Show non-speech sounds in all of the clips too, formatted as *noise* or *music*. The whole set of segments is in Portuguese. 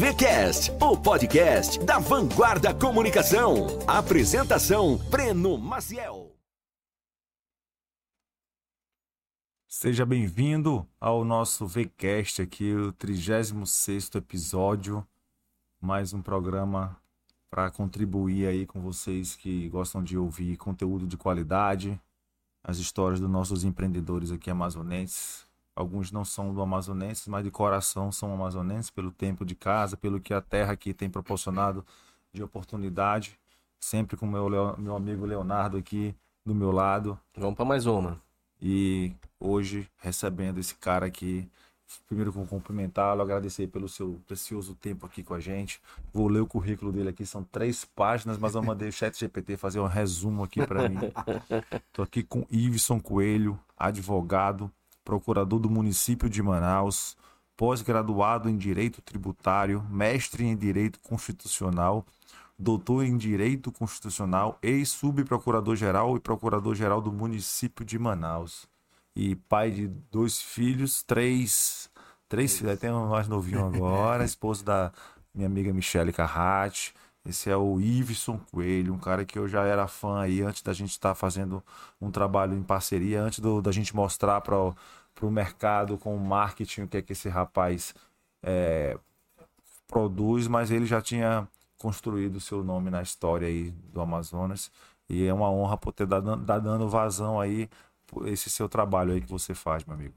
VCast, o podcast da Vanguarda Comunicação. Apresentação: Breno Maciel. Seja bem-vindo ao nosso VCast aqui, o 36º episódio. Mais um programa para contribuir aí com vocês que gostam de ouvir conteúdo de qualidade, as histórias dos nossos empreendedores aqui amazonenses. Alguns não são do amazonenses, mas de coração são amazonenses pelo tempo de casa, pelo que a terra aqui tem proporcionado de oportunidade. Sempre com meu meu amigo Leonardo aqui do meu lado. Vamos para mais uma. E hoje recebendo esse cara aqui, primeiro com cumprimentá-lo, agradecer pelo seu precioso tempo aqui com a gente. Vou ler o currículo dele aqui, são três páginas, mas eu mandei o chat GPT fazer um resumo aqui para mim. *laughs* Tô aqui com Iveson Coelho, advogado, procurador do município de Manaus, pós-graduado em Direito Tributário, mestre em Direito Constitucional, doutor em Direito Constitucional, ex-subprocurador-geral e procurador-geral do município de Manaus. E pai de dois filhos, três. Três filhos, tem um mais novinho agora, *laughs* esposo da minha amiga Michele Carratti. Esse é o Iveson Coelho, um cara que eu já era fã aí antes da gente estar tá fazendo um trabalho em parceria, antes do, da gente mostrar para o mercado com o marketing o que é que esse rapaz é, produz, mas ele já tinha construído o seu nome na história aí do Amazonas e é uma honra por ter dado, dado vazão aí esse seu trabalho aí que você faz, meu amigo.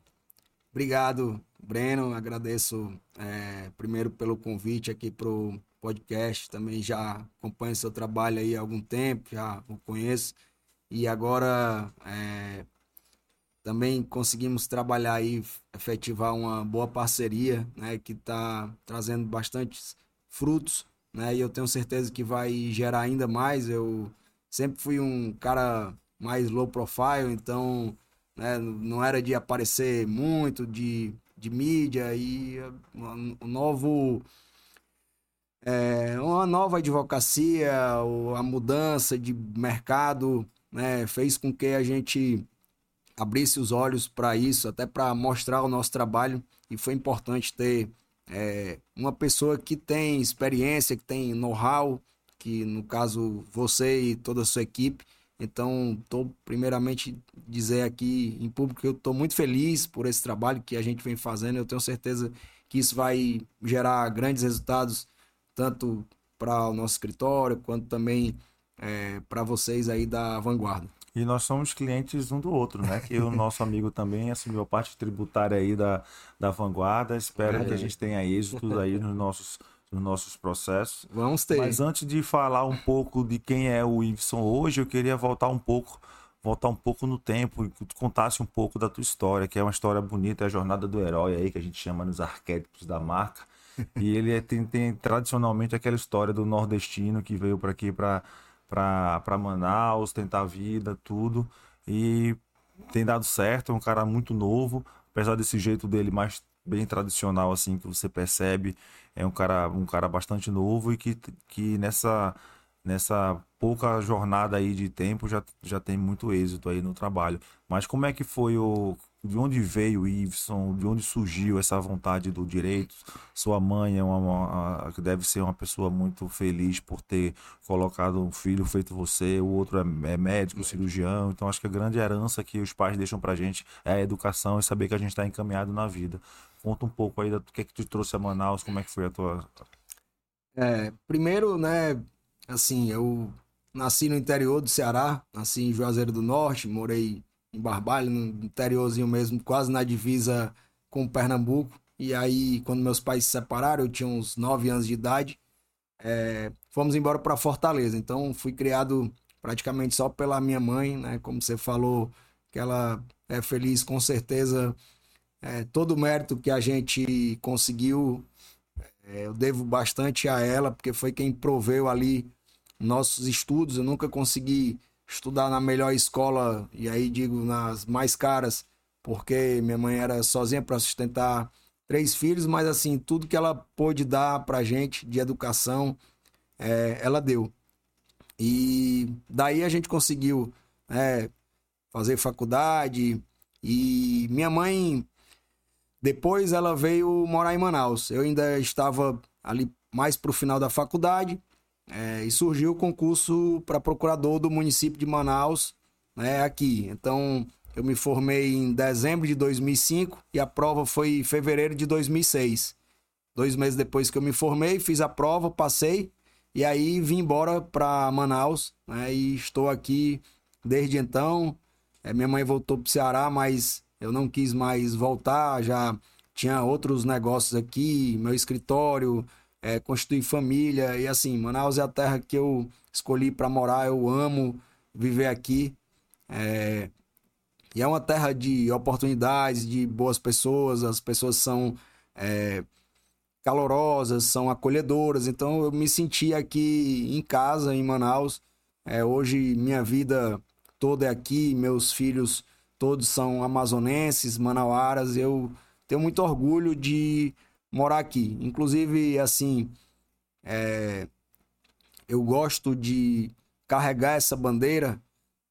Obrigado, Breno. Agradeço é, primeiro pelo convite aqui pro podcast, também já acompanho seu trabalho aí há algum tempo, já o conheço. E agora é, também conseguimos trabalhar aí, efetivar uma boa parceria, né, que está trazendo bastantes frutos, né, e eu tenho certeza que vai gerar ainda mais. Eu sempre fui um cara mais low profile, então né, não era de aparecer muito, de, de mídia, e o novo é, uma nova advocacia, a mudança de mercado né, fez com que a gente abrisse os olhos para isso, até para mostrar o nosso trabalho. E foi importante ter é, uma pessoa que tem experiência, que tem know-how, que no caso você e toda a sua equipe. Então, estou primeiramente dizer aqui em público que eu estou muito feliz por esse trabalho que a gente vem fazendo. Eu tenho certeza que isso vai gerar grandes resultados tanto para o nosso escritório quanto também é, para vocês aí da Vanguarda. E nós somos clientes um do outro, né? Que o nosso *laughs* amigo também assumiu a parte tributária aí da, da Vanguarda. Espero é. que a gente tenha êxito aí nos nossos, nos nossos processos. Vamos ter. Mas antes de falar um pouco de quem é o Iveson hoje, eu queria voltar um pouco voltar um pouco no tempo e que tu contasse um pouco da tua história, que é uma história bonita, é a jornada do herói aí, que a gente chama nos arquétipos da marca. *laughs* E ele é, tem, tem, tradicionalmente aquela história do nordestino que veio para aqui para Manaus, tentar a vida, tudo. E tem dado certo, é um cara muito novo, apesar desse jeito dele mais bem tradicional assim que você percebe, é um cara um cara bastante novo e que, que nessa nessa pouca jornada aí de tempo já, já tem muito êxito aí no trabalho. Mas como é que foi o de onde veio o Iveson, de onde surgiu essa vontade do direito. Sua mãe é uma, uma, deve ser uma pessoa muito feliz por ter colocado um filho feito você, o outro é, é médico, cirurgião. Então acho que a grande herança que os pais deixam pra gente é a educação e saber que a gente está encaminhado na vida. Conta um pouco aí do que é que te trouxe a Manaus, como é que foi a tua. É, primeiro, né, assim, eu nasci no interior do Ceará, nasci em Juazeiro do Norte, morei em Barbalho, no interiorzinho mesmo, quase na divisa com Pernambuco. E aí, quando meus pais se separaram, eu tinha uns 9 anos de idade, é, fomos embora para Fortaleza. Então, fui criado praticamente só pela minha mãe, né? Como você falou, que ela é feliz, com certeza. É, todo o mérito que a gente conseguiu, é, eu devo bastante a ela, porque foi quem proveu ali nossos estudos. Eu nunca consegui estudar na melhor escola, e aí digo nas mais caras, porque minha mãe era sozinha para sustentar três filhos, mas assim, tudo que ela pôde dar pra gente de educação, é, ela deu. E daí a gente conseguiu é, fazer faculdade, e minha mãe, depois ela veio morar em Manaus. Eu ainda estava ali mais para o final da faculdade, é, e surgiu o concurso para procurador do município de Manaus, né, aqui. Então, eu me formei em dezembro de 2005 e a prova foi em fevereiro de 2006. Dois meses depois que eu me formei, fiz a prova, passei e aí vim embora para Manaus né, e estou aqui desde então. É, minha mãe voltou para o Ceará, mas eu não quis mais voltar, já tinha outros negócios aqui, meu escritório, é, constituir família e assim, Manaus é a terra que eu escolhi para morar, eu amo viver aqui. É, e é uma terra de oportunidades, de boas pessoas, as pessoas são é, calorosas, são acolhedoras. Então eu me senti aqui em casa, em Manaus. É, hoje minha vida toda é aqui, meus filhos todos são amazonenses, manauaras. Eu tenho muito orgulho de morar aqui. Inclusive, assim, é, eu gosto de carregar essa bandeira,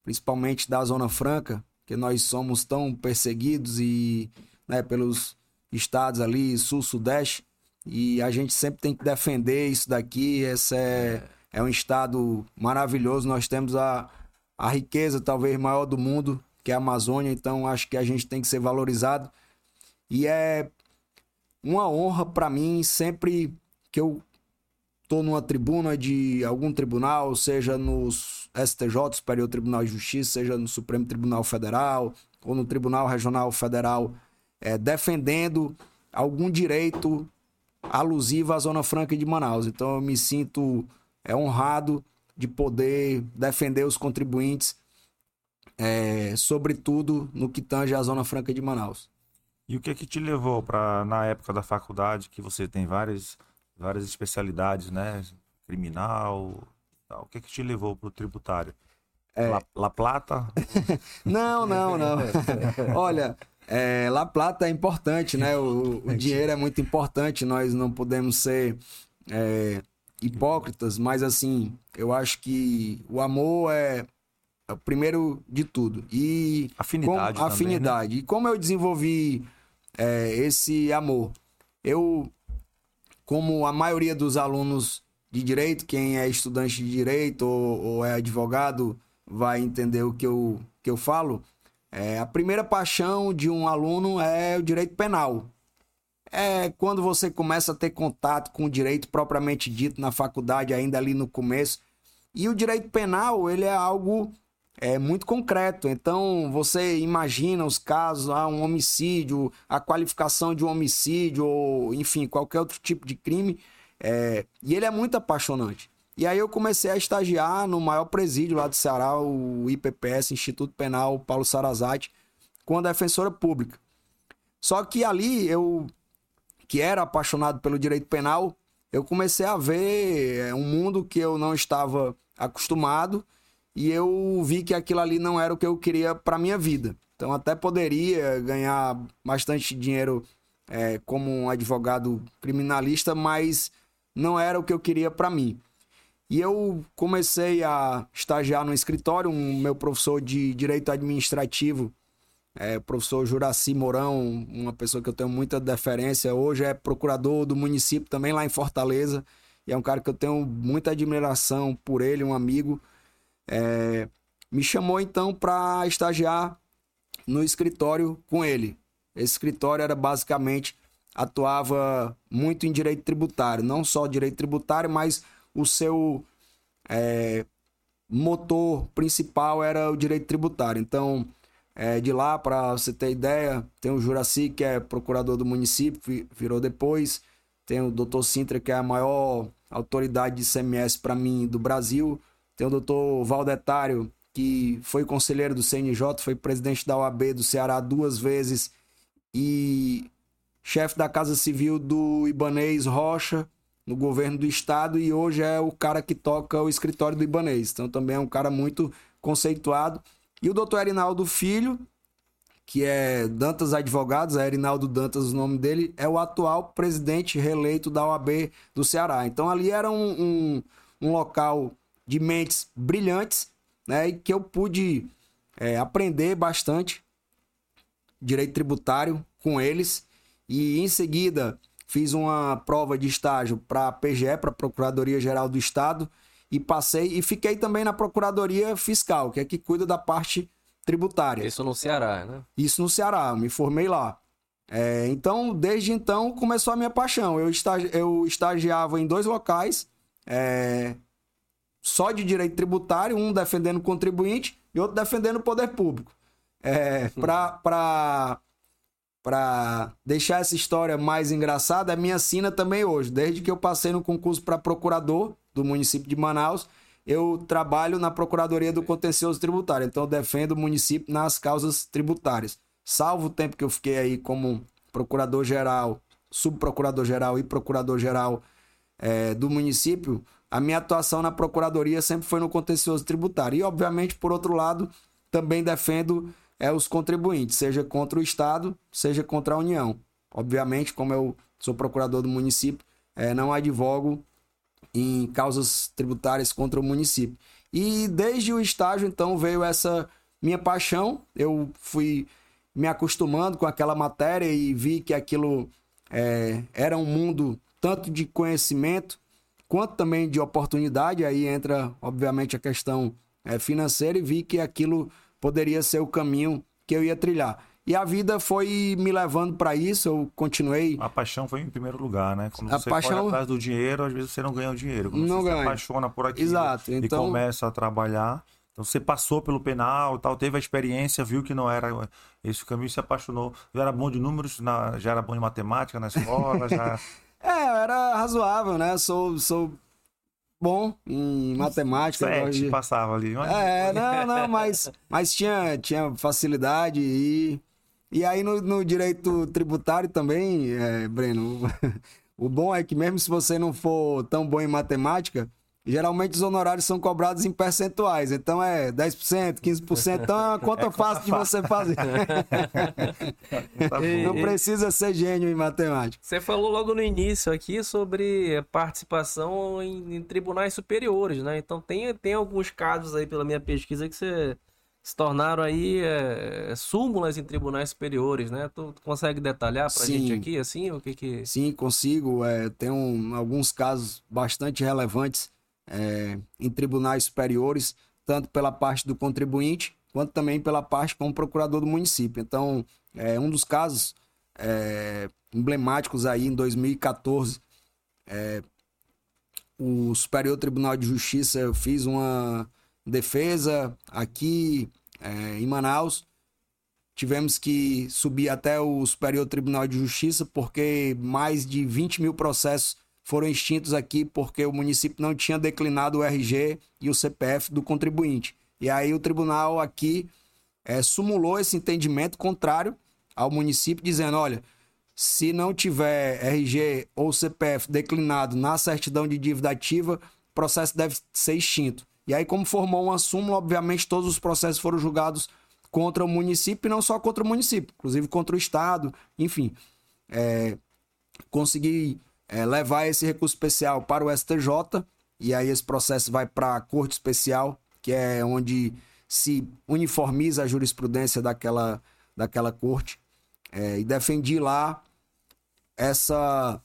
principalmente da Zona Franca, que nós somos tão perseguidos e né, pelos estados ali, sul, sudeste, e a gente sempre tem que defender isso daqui. Esse é, é um estado maravilhoso. Nós temos a, a riqueza talvez maior do mundo, que é a Amazônia, então acho que a gente tem que ser valorizado. E é uma honra para mim sempre que eu tô numa tribuna de algum tribunal, seja nos STJ, Superior Tribunal de Justiça, seja no Supremo Tribunal Federal ou no Tribunal Regional Federal, é, defendendo algum direito alusivo à Zona Franca de Manaus. Então eu me sinto é, honrado de poder defender os contribuintes, é, sobretudo no que tange à Zona Franca de Manaus. E o que é que te levou para na época da faculdade que você tem várias várias especialidades, né, criminal, tal. o que é que te levou para o tributário? É... La, La Plata? *laughs* não, não, não. *laughs* Olha, é, La Plata é importante, né? O, o, dinheiro é muito importante. Nós não podemos ser é, hipócritas, mas assim, eu acho que o amor é, primeiro de tudo. E afinidade. Com, afinidade. Também, né? E como eu desenvolvi é, esse amor? Eu, como a maioria dos alunos de direito, quem é estudante de direito ou, ou é advogado vai entender o que eu, que eu falo. É, a primeira paixão de um aluno é o direito penal. É quando você começa a ter contato com o direito propriamente dito na faculdade, ainda ali no começo. E o direito penal, ele é algo é, muito concreto. Então, você imagina os casos, ah, um homicídio, a qualificação de um homicídio, ou enfim, qualquer outro tipo de crime. É, e ele é muito apaixonante. E aí eu comecei a estagiar no maior presídio lá do Ceará, o IPPS, Instituto Penal Paulo Sarazate, com a defensora pública. Só que ali eu, que era apaixonado pelo direito penal, eu comecei a ver é, um mundo que eu não estava acostumado e eu vi que aquilo ali não era o que eu queria para minha vida. Então até poderia ganhar bastante dinheiro é, como um advogado criminalista, mas não era o que eu queria para mim. E eu comecei a estagiar no escritório, um meu professor de direito administrativo, é, professor Juraci Mourão, uma pessoa que eu tenho muita deferência, hoje é procurador do município também lá em Fortaleza, e é um cara que eu tenho muita admiração por ele, um amigo. É, me chamou então para estagiar no escritório com ele. Esse escritório era basicamente atuava muito em direito tributário, não só direito tributário, mas o seu é, motor principal era o direito tributário. Então, é, de lá, para você ter ideia, tem o Juraci, que é procurador do município, virou depois. Tem o doutor Sintra, que é a maior autoridade de ICMS para mim do Brasil. Tem o doutor Valdetário, que foi conselheiro do CNJ, foi presidente da OAB do Ceará duas vezes e chefe da Casa Civil do Ibanês Rocha, no governo do estado, e hoje é o cara que toca o escritório do Ibanês. Então também é um cara muito conceituado. E o doutor Erinaldo Filho, que é Dantas Advogados, é Erinaldo Dantas o nome dele, é o atual presidente reeleito da OAB do Ceará. Então ali era um, um, um local de mentes brilhantes, né? E que eu pude é, aprender bastante direito tributário com eles. E em seguida fiz uma prova de estágio para a PGE, para a Procuradoria Geral do Estado, e passei e fiquei também na Procuradoria Fiscal, que é que cuida da parte tributária. Isso no Ceará, né? Isso no Ceará, me formei lá. É, então, desde então, começou a minha paixão. Eu, estagi eu estagiava em dois locais, é, só de direito tributário, um defendendo o contribuinte e outro defendendo o poder público. É, para deixar essa história mais engraçada, a minha sina também hoje. Desde que eu passei no concurso para procurador do município de Manaus, eu trabalho na Procuradoria do Contencioso Tributário. Então, eu defendo o município nas causas tributárias. Salvo o tempo que eu fiquei aí como procurador-geral, subprocurador-geral e procurador-geral é, do município, a minha atuação na Procuradoria sempre foi no contencioso tributário. E, obviamente, por outro lado, também defendo é, os contribuintes, seja contra o Estado, seja contra a União. Obviamente, como eu sou procurador do município, é, não advogo em causas tributárias contra o município. E desde o estágio, então, veio essa minha paixão. Eu fui me acostumando com aquela matéria e vi que aquilo é, era um mundo tanto de conhecimento quanto também de oportunidade. Aí entra, obviamente, a questão é, financeira e vi que aquilo poderia ser o caminho que eu ia trilhar. E a vida foi me levando para isso, eu continuei. A paixão foi em primeiro lugar, né? Quando a você paixão... corre atrás do dinheiro, às vezes você não ganha o dinheiro. Quando não você ganha. se apaixona por aquilo Exato. Então... e começa a trabalhar. Então você passou pelo penal, tal, teve a experiência, viu que não era esse caminho, se apaixonou. Já era bom de números, na... já era bom de matemática na escola, já. *laughs* é, era razoável, né? Sou, sou bom em matemática. Sete, de... passava ali. Mas... É, não, não, mas, mas tinha, tinha facilidade e e aí no, no direito tributário também, é, Breno, *laughs* o bom é que mesmo se você não for tão bom em matemática, geralmente os honorários são cobrados em percentuais. Então é 10%, 15%. Então é uma conta é fácil de você fazer. não precisa ser gênio em matemática. Você falou logo no início aqui sobre participação em, em tribunais superiores, né? Então tem, tem alguns casos aí pela minha pesquisa que você se tornaram aí é, súmulas em tribunais superiores, né? Tu, tu consegue detalhar para a gente aqui, assim, o que que... Sim, consigo. É, tem um, alguns casos bastante relevantes é, em tribunais superiores, tanto pela parte do contribuinte, quanto também pela parte como procurador do município. Então, é, um dos casos é, emblemáticos aí em 2014, é, o Superior Tribunal de Justiça, eu fiz uma defesa aqui é, em Manaus. Tivemos que subir até o Superior Tribunal de Justiça porque mais de 20 mil processos foram extintos aqui porque o município não tinha declinado o RG e o CPF do contribuinte. E aí o tribunal aqui é, sumulou esse entendimento contrário ao município, dizendo: olha, se não tiver RG ou CPF declinado na certidão de dívida ativa, o processo deve ser extinto. E aí, como formou uma súmula, obviamente todos os processos foram julgados contra o município, e não só contra o município, inclusive contra o Estado, enfim. É, consegui é, levar esse recurso especial para o STJ, e aí esse processo vai para a Corte Especial, que é onde se uniformiza a jurisprudência daquela, daquela corte. É, e defendi lá essa,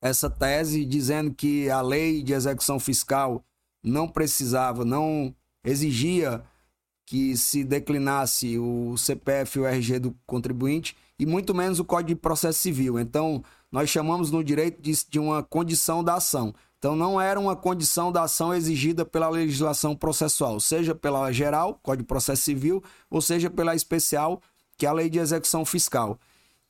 essa tese dizendo que a lei de execução fiscal não precisava, não exigia que se declinasse o CPF e o RG do contribuinte e muito menos o Código de Processo Civil. Então, nós chamamos no direito de, de uma condição da ação. Então, não era uma condição da ação exigida pela legislação processual, seja pela geral, Código de Processo Civil, ou seja pela especial, que é a Lei de Execução Fiscal.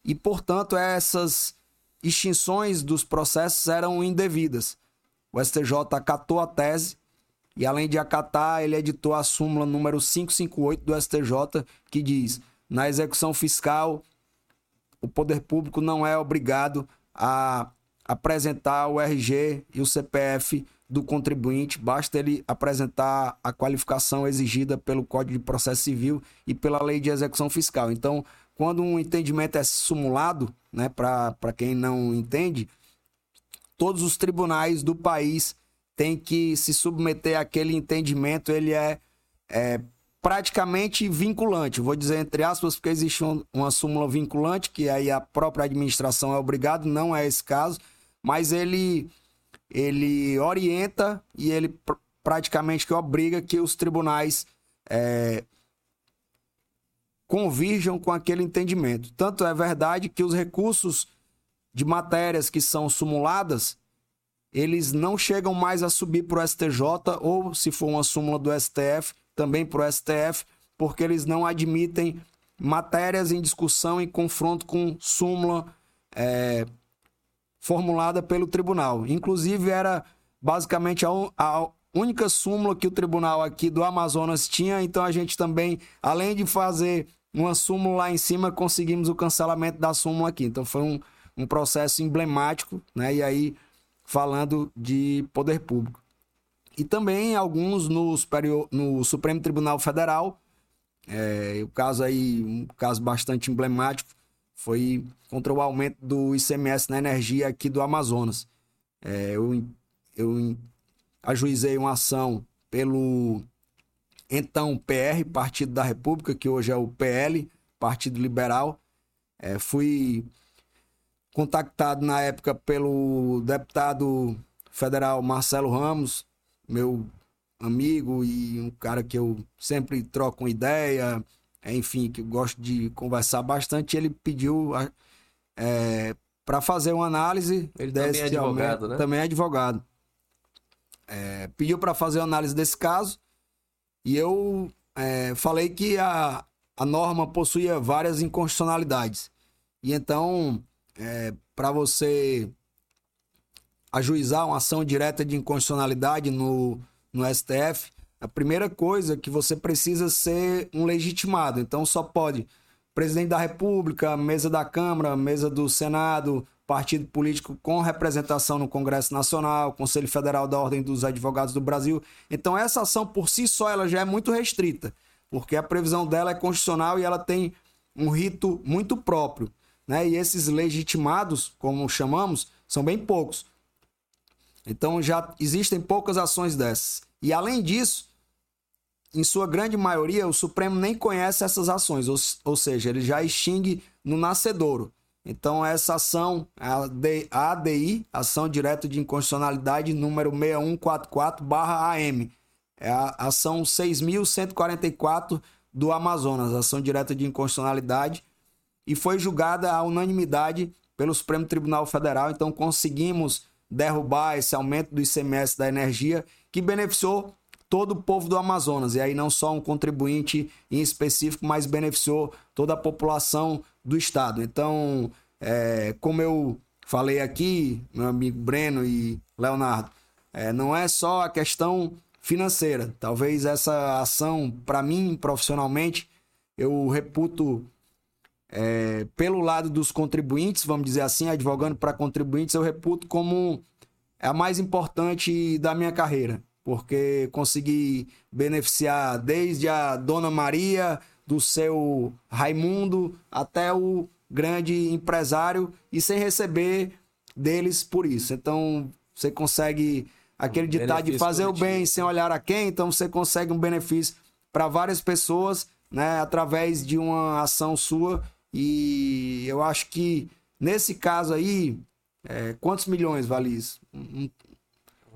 E, portanto, essas extinções dos processos eram indevidas. O STJ acatou a tese e além de acatar, ele editou a súmula número 558 do STJ, que diz: na execução fiscal, o poder público não é obrigado a apresentar o RG e o CPF do contribuinte, basta ele apresentar a qualificação exigida pelo Código de Processo Civil e pela Lei de Execução Fiscal. Então, quando um entendimento é simulado, né, para quem não entende, todos os tribunais do país tem que se submeter àquele entendimento, ele é, é praticamente vinculante. Vou dizer entre aspas, porque existe um, uma súmula vinculante, que aí a própria administração é obrigado, não é esse caso, mas ele, ele orienta e ele pr praticamente que obriga que os tribunais é, convirjam com aquele entendimento. Tanto é verdade que os recursos de matérias que são sumuladas, eles não chegam mais a subir para o STJ ou, se for uma súmula do STF, também para o STF, porque eles não admitem matérias em discussão em confronto com súmula é, formulada pelo tribunal. Inclusive, era basicamente a, a única súmula que o tribunal aqui do Amazonas tinha, então a gente também, além de fazer uma súmula lá em cima, conseguimos o cancelamento da súmula aqui. Então foi um, um processo emblemático, né? E aí, falando de poder público e também alguns no, superior, no Supremo Tribunal Federal. É, o caso aí, um caso bastante emblemático, foi contra o aumento do ICMS na energia aqui do Amazonas. É, eu, eu ajuizei uma ação pelo então PR, Partido da República, que hoje é o PL, Partido Liberal. É, fui contactado na época pelo deputado federal Marcelo Ramos, meu amigo e um cara que eu sempre troco uma ideia, enfim, que eu gosto de conversar bastante. Ele pediu é, para fazer uma análise. Ele também é advogado, né? Também é advogado. É, pediu para fazer uma análise desse caso e eu é, falei que a, a norma possuía várias inconstitucionalidades. E então, é, para você ajuizar uma ação direta de inconstitucionalidade no, no STF, a primeira coisa que você precisa ser um legitimado. Então só pode presidente da República, mesa da Câmara, mesa do Senado, partido político com representação no Congresso Nacional, Conselho Federal da Ordem dos Advogados do Brasil. Então essa ação por si só ela já é muito restrita, porque a previsão dela é constitucional e ela tem um rito muito próprio, né? E esses legitimados, como chamamos, são bem poucos. Então já existem poucas ações dessas. E além disso, em sua grande maioria, o Supremo nem conhece essas ações, ou, ou seja, ele já extingue no nascedouro. Então, essa ação, a ADI, Ação Direta de Inconstitucionalidade, número 6144-AM, é a ação 6.144 do Amazonas, Ação Direta de Inconstitucionalidade, e foi julgada à unanimidade pelo Supremo Tribunal Federal. Então, conseguimos derrubar esse aumento do ICMS da energia que beneficiou todo o povo do Amazonas. E aí não só um contribuinte em específico, mas beneficiou toda a população do estado. Então, é, como eu falei aqui, meu amigo Breno e Leonardo, é, não é só a questão financeira. Talvez essa ação, para mim, profissionalmente, eu reputo é, pelo lado dos contribuintes, vamos dizer assim, advogando para contribuintes, eu reputo como a mais importante da minha carreira, porque consegui beneficiar desde a Dona Maria, do seu Raimundo, até o grande empresário e sem receber deles por isso. Então, você consegue aquele ditado de fazer coletivo. o bem sem olhar a quem, então você consegue um benefício para várias pessoas, né, através de uma ação sua e eu acho que nesse caso aí, é, quantos milhões vale isso? Não,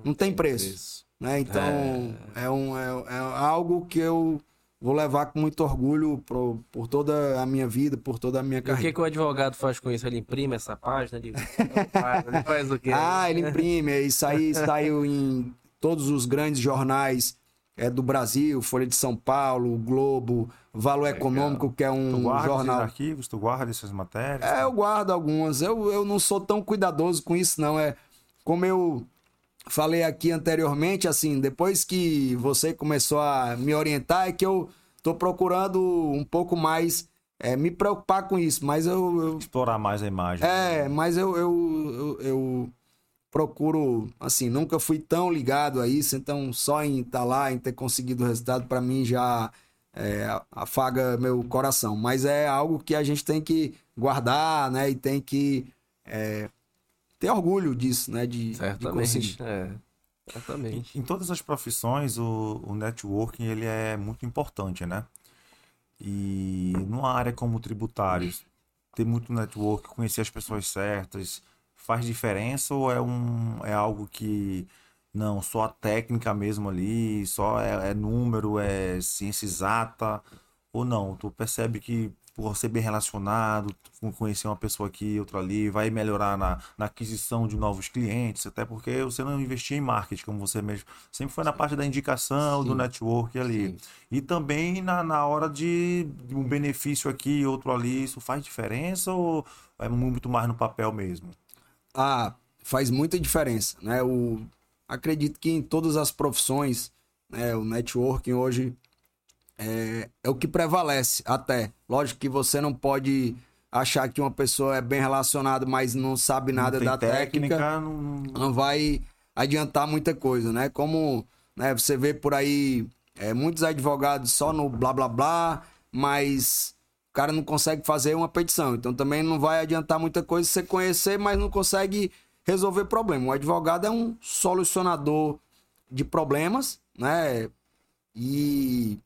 não tem preço. Né? Então, é... é um, é, é, algo que eu vou levar com muito orgulho pro, por toda a minha vida, por toda a minha carreira. E o que, que o advogado faz com isso? Ele imprime essa página? Ele, ele faz o quê? Ah, ele imprime. Isso aí saiu em todos os grandes jornais é, do Brasil, Folha de São Paulo, Globo, Valor Legal. Econômico, que é um jornal. Arquivos, tu guarda essas matérias? É, eu guardo algumas. Eu, eu não sou tão cuidadoso com isso, não. É como eu falei aqui anteriormente, assim, depois que você começou a me orientar, é que eu tô procurando um pouco mais é, me preocupar com isso, mas eu, eu... Explorar mais a imagem. É, mas eu, eu, eu, eu procuro, assim, nunca fui tão ligado a isso, então só em estar tá lá, em ter conseguido o resultado, para mim já é, afaga meu coração. Mas é algo que a gente tem que guardar, né? E tem que é, ter orgulho disso, né? De, Certamente, de conseguir. É. Exatamente. Em, em todas as profissões, o, o networking ele é muito importante, né? E numa área como tributários, ter muito network, conhecer as pessoas certas, faz diferença ou é, um, é algo que não, só a técnica mesmo ali, só é, é número, é ciência exata, ou não? Tu percebe que por ser bem relacionado, conhecer uma pessoa aqui, outra ali, vai melhorar na, na, aquisição de novos clientes, até porque você não investia em marketing, como você mesmo. Sempre foi na parte da indicação, Sim. do network ali. Sim. E também na, na hora de um benefício aqui, outro ali, isso faz diferença ou é muito mais no papel mesmo? Ah, faz muita diferença, né? O, acredito que em todas as profissões, né, o networking hoje é, é o que prevalece até. Lógico que você não pode achar que uma pessoa é bem relacionada, mas não sabe nada não da técnica, técnica não... não... vai adiantar muita coisa, né? Como né, você vê por aí é, muitos advogados só no blá blá blá, mas o cara não consegue fazer uma petição. Então também não vai adiantar muita coisa você conhecer, mas não consegue resolver problema. O advogado é um solucionador de problemas, né? E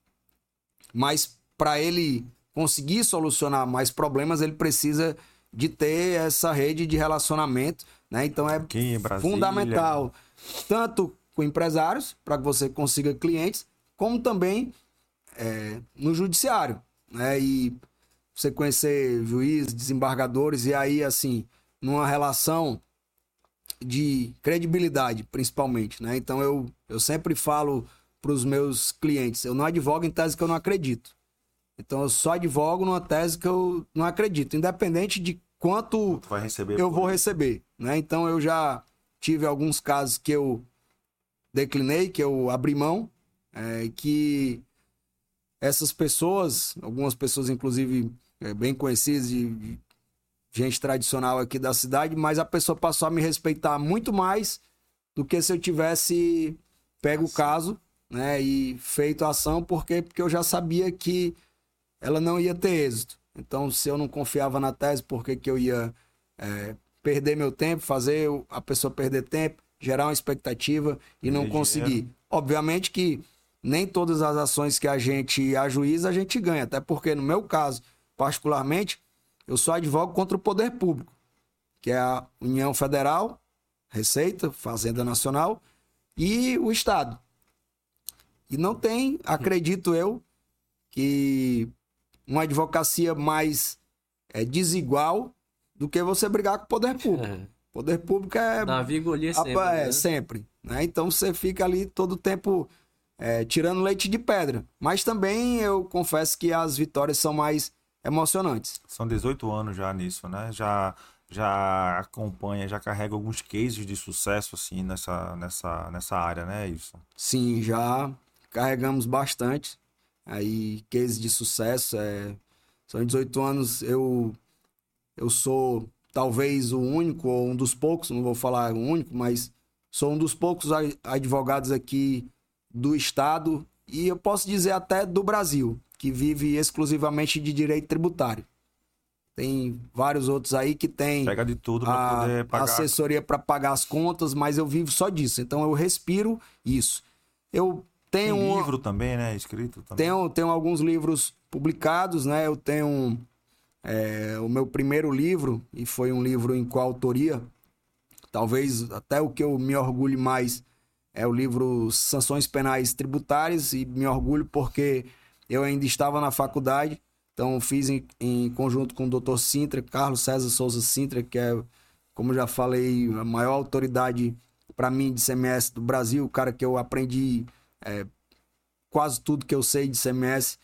mas para ele conseguir solucionar mais problemas, ele precisa de ter essa rede de relacionamento, né? Então é fundamental tanto com empresários para que você consiga clientes, como também é, no judiciário, né? E você conhecer juízes, desembargadores e aí assim numa relação de credibilidade, principalmente, né? Então eu, eu sempre falo para os meus clientes. Eu não advogo em tese que eu não acredito. Então eu só advogo numa tese que eu não acredito, independente de quanto eu vou receber. Né? Então eu já tive alguns casos que eu declinei, que eu abri mão, é, que essas pessoas, algumas pessoas inclusive é, bem conhecidas de, gente tradicional aqui da cidade, mas a pessoa passou a me respeitar muito mais do que se eu tivesse pego Nossa. o caso né, e feito a ação, porque, porque eu já sabia que ela não ia ter êxito. Então, se eu não confiava na tese, por que, que eu ia é, perder meu tempo, fazer a pessoa perder tempo, gerar uma expectativa e não conseguir? Obviamente que nem todas as ações que a gente ajuiza a gente ganha, até porque no meu caso, particularmente, eu sou advogado contra o poder público, que é a União Federal, Receita, Fazenda Nacional e o Estado. E não tem, acredito eu, que uma advocacia mais é, desigual do que você brigar com o poder público. É. Poder público é. Ali sempre. É, né? sempre. Né? Então você fica ali todo o tempo é, tirando leite de pedra. Mas também eu confesso que as vitórias são mais emocionantes. São 18 anos já nisso, né? Já já acompanha, já carrega alguns cases de sucesso assim nessa nessa nessa área, né, isso? Sim, já carregamos bastante. Aí, cases de sucesso. É... São 18 anos, eu, eu sou talvez o único, ou um dos poucos, não vou falar o único, mas sou um dos poucos advogados aqui do Estado e eu posso dizer até do Brasil, que vive exclusivamente de direito tributário. Tem vários outros aí que tem Pega de tudo a, poder pagar. assessoria para pagar as contas, mas eu vivo só disso. Então eu respiro isso. Eu tem, tem um livro também, né? Escrito também. Tenho, tenho alguns livros publicados, né? Eu tenho é, o meu primeiro livro, e foi um livro em coautoria. Talvez até o que eu me orgulho mais é o livro Sanções Penais Tributárias, e me orgulho porque eu ainda estava na faculdade, então fiz em, em conjunto com o Dr. Sintra, Carlos César Souza Sintra, que é, como já falei, a maior autoridade para mim de CMS do Brasil, o cara que eu aprendi é, quase tudo que eu sei de CMS.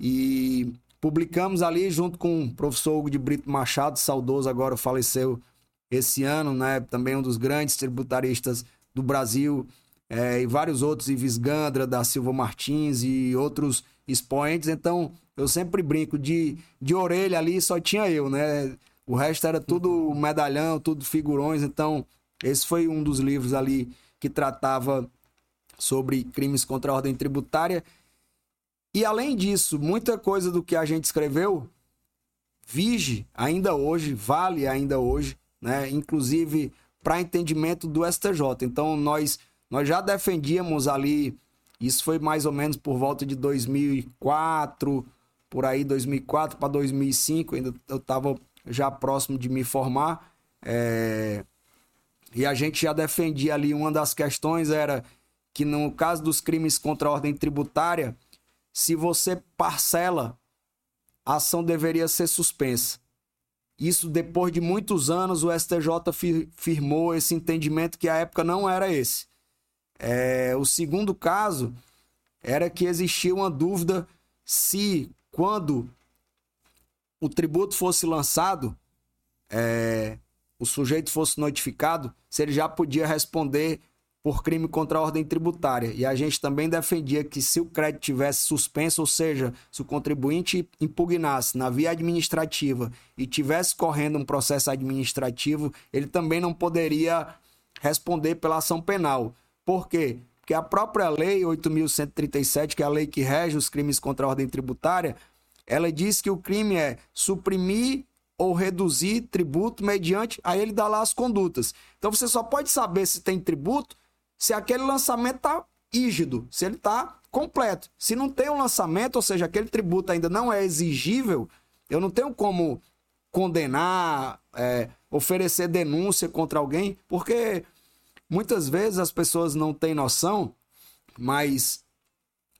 E publicamos ali junto com o professor Hugo de Brito Machado, saudoso agora faleceu esse ano, né? Também um dos grandes tributaristas do Brasil. É, e vários outros, Ives Gandra, da Silva Martins e outros expoentes. Então, eu sempre brinco, de, de orelha ali só tinha eu, né? O resto era tudo medalhão, tudo figurões. Então, esse foi um dos livros ali que tratava sobre crimes contra a ordem tributária. E além disso, muita coisa do que a gente escreveu vige ainda hoje, vale ainda hoje, né? Inclusive para entendimento do STJ. Então nós nós já defendíamos ali, isso foi mais ou menos por volta de 2004, por aí 2004 para 2005, ainda eu estava já próximo de me formar, é... e a gente já defendia ali, uma das questões era que no caso dos crimes contra a ordem tributária, se você parcela, a ação deveria ser suspensa. Isso depois de muitos anos o STJ firmou esse entendimento que a época não era esse. É, o segundo caso era que existia uma dúvida se, quando o tributo fosse lançado, é, o sujeito fosse notificado, se ele já podia responder por crime contra a ordem tributária. E a gente também defendia que se o crédito tivesse suspenso, ou seja, se o contribuinte impugnasse na via administrativa e tivesse correndo um processo administrativo, ele também não poderia responder pela ação penal. Por quê? Porque a própria lei 8.137, que é a lei que rege os crimes contra a ordem tributária, ela diz que o crime é suprimir ou reduzir tributo mediante. Aí ele dá lá as condutas. Então você só pode saber se tem tributo se aquele lançamento está rígido, se ele está completo. Se não tem um lançamento, ou seja, aquele tributo ainda não é exigível, eu não tenho como condenar, é, oferecer denúncia contra alguém, porque Muitas vezes as pessoas não têm noção, mas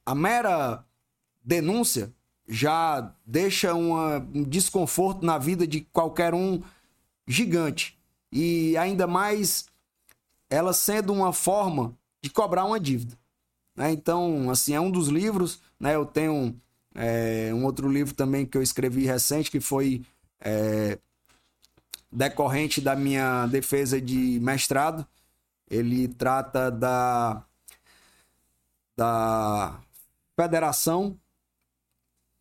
a mera denúncia já deixa uma, um desconforto na vida de qualquer um gigante. E ainda mais ela sendo uma forma de cobrar uma dívida. Né? Então, assim, é um dos livros. Né? Eu tenho é, um outro livro também que eu escrevi recente, que foi é, decorrente da minha defesa de mestrado, ele trata da, da Federação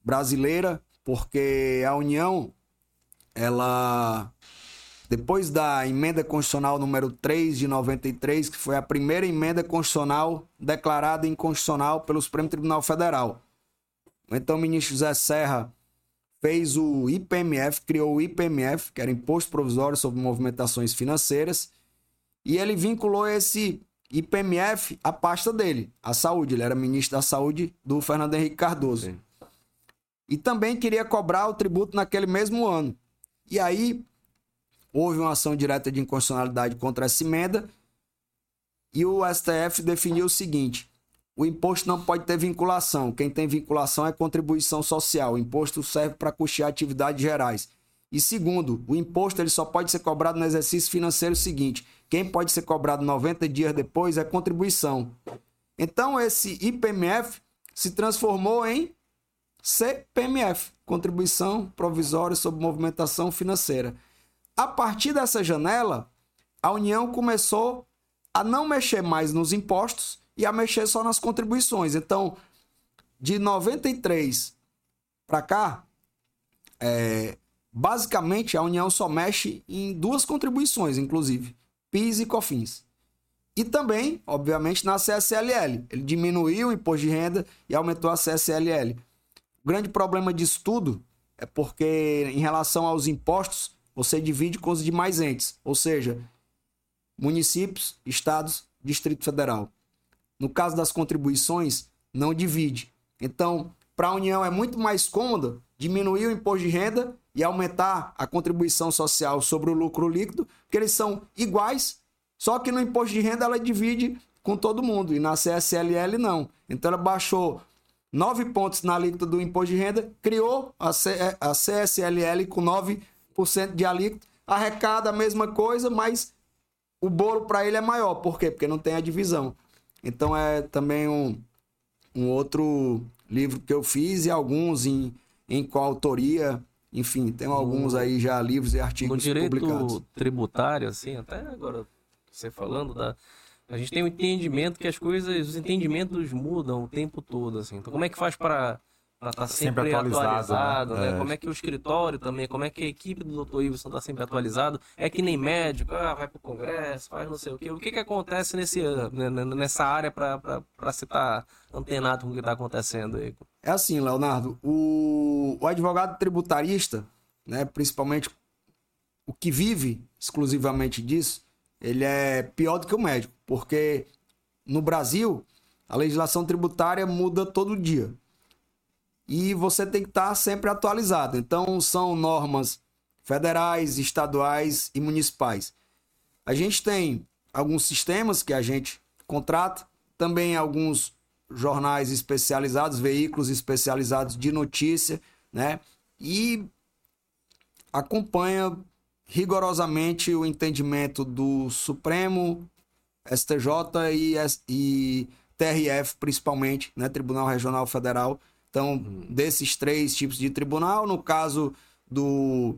Brasileira, porque a União, ela depois da emenda constitucional número 3 de 93, que foi a primeira emenda constitucional declarada inconstitucional pelo Supremo Tribunal Federal. Então o ministro José Serra fez o IPMF, criou o IPMF, que era Imposto Provisório sobre Movimentações Financeiras, e ele vinculou esse IPMF à pasta dele, a saúde. Ele era ministro da saúde do Fernando Henrique Cardoso. Sim. E também queria cobrar o tributo naquele mesmo ano. E aí houve uma ação direta de inconstitucionalidade contra essa emenda e o STF definiu o seguinte: o imposto não pode ter vinculação. Quem tem vinculação é contribuição social. O imposto serve para custear atividades gerais. E segundo, o imposto ele só pode ser cobrado no exercício financeiro seguinte: quem pode ser cobrado 90 dias depois é contribuição. Então esse IPMF se transformou em CPMF, contribuição provisória sobre movimentação financeira. A partir dessa janela, a União começou a não mexer mais nos impostos e a mexer só nas contribuições. Então, de 93 para cá, é, basicamente a União só mexe em duas contribuições, inclusive, PIS e COFINS. E também, obviamente, na CSLL. Ele diminuiu o imposto de renda e aumentou a CSLL. O grande problema disso tudo é porque, em relação aos impostos, você divide com os demais entes, ou seja, municípios, estados, Distrito Federal. No caso das contribuições, não divide. Então, para a União é muito mais cômodo diminuir o imposto de renda e aumentar a contribuição social sobre o lucro líquido, porque eles são iguais, só que no imposto de renda ela divide com todo mundo e na CSLL não. Então ela baixou 9 pontos na alíquota do imposto de renda, criou a, CSLL com 9% de alíquota, arrecada a mesma coisa, mas o bolo para ele é maior. Por quê? Porque não tem a divisão. Então é também um, um outro livro que eu fiz e alguns em, em coautoria enfim, tem alguns aí já livros e artigos no direito publicados. tributário, assim, até agora você falando da a gente tem um entendimento que as coisas, os entendimentos mudam o tempo todo, assim. Então, como é que faz para estar tá sempre, sempre, atualizado, atualizado né? né? É. Como é que o escritório também, como é que a equipe do Dr. Iverson está sempre atualizado? É que nem médico, ah, vai para o congresso, faz não sei o quê. O que, que acontece nesse, né, nessa área para você estar tá antenado com o que está acontecendo aí? É assim, Leonardo, o, o advogado tributarista, né, principalmente o que vive exclusivamente disso, ele é pior do que o médico, porque no Brasil, a legislação tributária muda todo dia. E você tem que estar sempre atualizado. Então, são normas federais, estaduais e municipais. A gente tem alguns sistemas que a gente contrata, também alguns jornais especializados, veículos especializados de notícia, né? E acompanha rigorosamente o entendimento do Supremo, STJ e, e TRF, principalmente, né? Tribunal Regional Federal. Então, uhum. desses três tipos de tribunal, no caso do,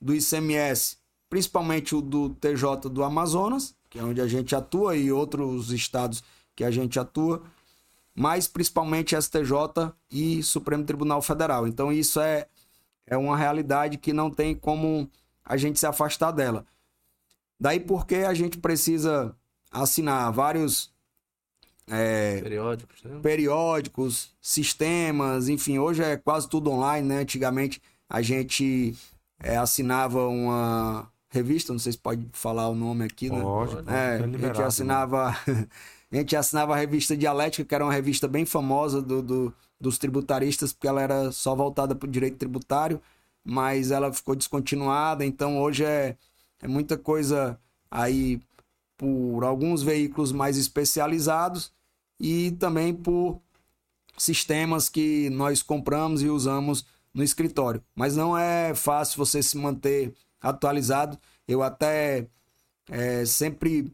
do ICMS, principalmente o do TJ do Amazonas, que é onde a gente atua, e outros estados que a gente atua, mas principalmente STJ e Supremo Tribunal Federal. Então, isso é, é uma realidade que não tem como a gente se afastar dela. Daí porque a gente precisa assinar vários é, periódicos, né? periódicos, sistemas, enfim, hoje é quase tudo online, né? Antigamente a gente é, assinava uma revista, não sei se pode falar o nome aqui, né? Pode, é, a gente assinava *laughs* a gente assinava a revista Dialética, que era uma revista bem famosa do, do dos tributaristas, porque ela era só voltada para o direito tributário, mas ela ficou descontinuada, então hoje é, é muita coisa aí por alguns veículos mais especializados e também por sistemas que nós compramos e usamos no escritório. Mas não é fácil você se manter atualizado. Eu até é, sempre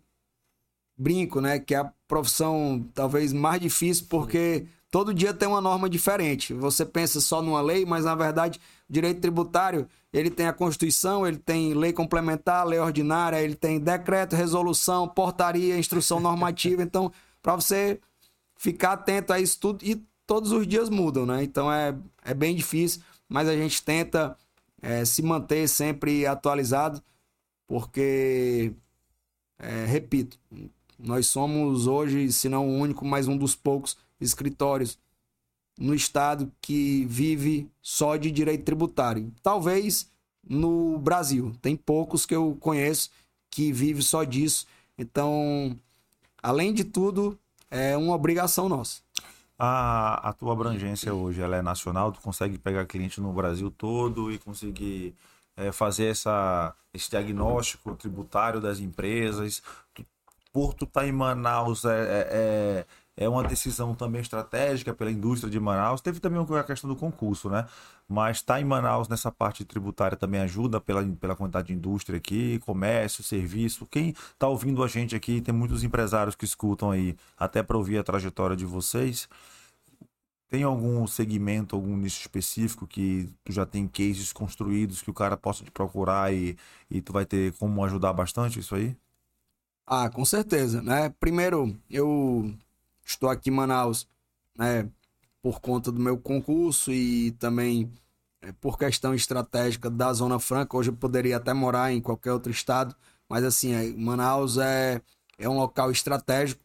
brinco, né, que é a profissão talvez mais difícil porque todo dia tem uma norma diferente. Você pensa só numa lei, mas na verdade, o direito tributário, ele tem a Constituição, ele tem lei complementar, lei ordinária, ele tem decreto, resolução, portaria, instrução *laughs* normativa. Então, para você ficar atento a isso tudo e todos os dias mudam, né? Então é, é bem difícil, mas a gente tenta é, se manter sempre atualizado, porque, é, repito, nós somos hoje, se não o único, mas um dos poucos escritórios no estado que vive só de direito tributário. Talvez no Brasil, tem poucos que eu conheço que vive só disso. Então, além de tudo, é uma obrigação nossa. A, a tua abrangência hoje ela é nacional? Tu consegue pegar cliente no Brasil todo e conseguir é, fazer essa, esse diagnóstico tributário das empresas? Tu, por tá em Manaus, é, é, é uma decisão também estratégica pela indústria de Manaus. Teve também a questão do concurso, né? Mas estar tá em Manaus nessa parte tributária também ajuda pela, pela quantidade de indústria aqui, comércio, serviço. Quem está ouvindo a gente aqui, tem muitos empresários que escutam aí, até para ouvir a trajetória de vocês. Tem algum segmento, algum nicho específico que tu já tem cases construídos que o cara possa te procurar e, e tu vai ter como ajudar bastante isso aí? Ah, com certeza, né? Primeiro, eu estou aqui em Manaus, né, por conta do meu concurso e também é, por questão estratégica da Zona Franca. Hoje eu poderia até morar em qualquer outro estado, mas assim, é, Manaus é, é um local estratégico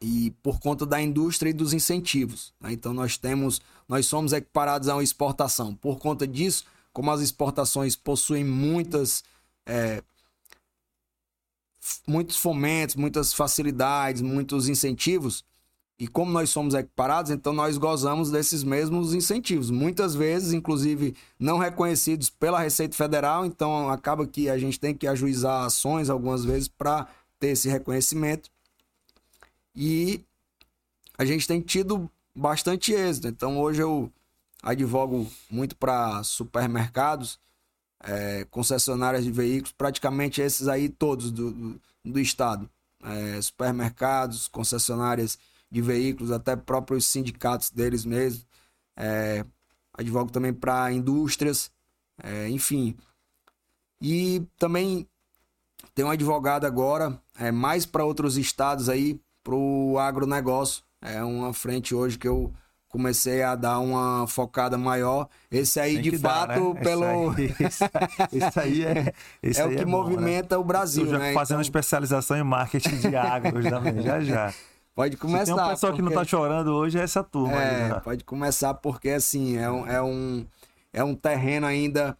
e por conta da indústria e dos incentivos. Né? Então nós temos, nós somos equiparados a uma exportação. Por conta disso, como as exportações possuem muitas é, muitos fomentos, muitas facilidades, muitos incentivos. E como nós somos equiparados, então nós gozamos desses mesmos incentivos. Muitas vezes, inclusive, não reconhecidos pela Receita Federal, então acaba que a gente tem que ajuizar ações algumas vezes para ter esse reconhecimento. E a gente tem tido bastante êxito. Então hoje eu advogo muito para supermercados é, concessionárias de veículos, praticamente esses aí todos do, do, do estado. É, supermercados, concessionárias de veículos, até próprios sindicatos deles mesmos. É, advogo também para indústrias, é, enfim. E também tem um advogado agora, é, mais para outros estados aí, para o agronegócio. É uma frente hoje que eu comecei a dar uma focada maior. Esse aí, de fato, né? pelo. Esse aí, *laughs* esse aí é. Esse é aí o que é movimenta bom, né? o Brasil. já né? fazendo então... especialização em marketing de agro *laughs* já já. Pode começar. Se tem um pessoal porque... que não tá chorando hoje, é essa turma. É, aí, né? pode começar porque, assim, é um, é, um, é um terreno ainda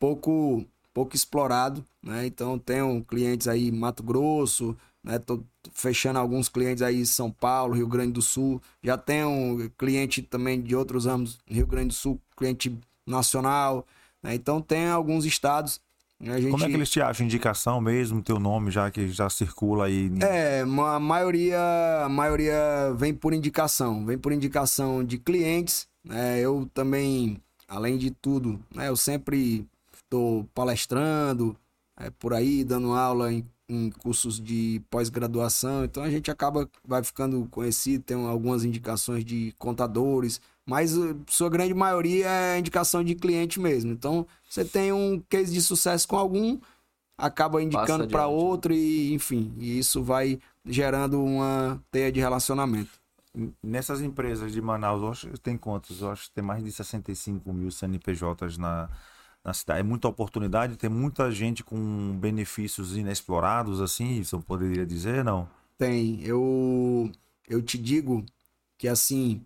pouco, pouco explorado, né? Então, tenho clientes aí Mato Grosso, né? Tô fechando alguns clientes aí em São Paulo, Rio Grande do Sul. Já tenho um cliente também de outros ramos, Rio Grande do Sul, cliente nacional. Né? Então tem alguns estados. Né? Gente... Como é que eles te acham? Indicação mesmo, teu nome já que já circula aí? É, a maioria, a maioria vem por indicação, vem por indicação de clientes. Né? Eu também, além de tudo, né? eu sempre estou palestrando é, por aí, dando aula em em cursos de pós-graduação, então a gente acaba vai ficando conhecido, tem algumas indicações de contadores, mas uh, sua grande maioria é indicação de cliente mesmo. Então, você tem um case de sucesso com algum, acaba indicando para outro e, enfim, e isso vai gerando uma teia de relacionamento. Nessas empresas de Manaus, tem quantos? Eu acho que tem mais de 65 mil CNPJs na, na cidade. É muita oportunidade, tem muita gente com benefícios inexplorados, assim, isso eu poderia dizer, não? Tem. Eu, eu te digo que, assim,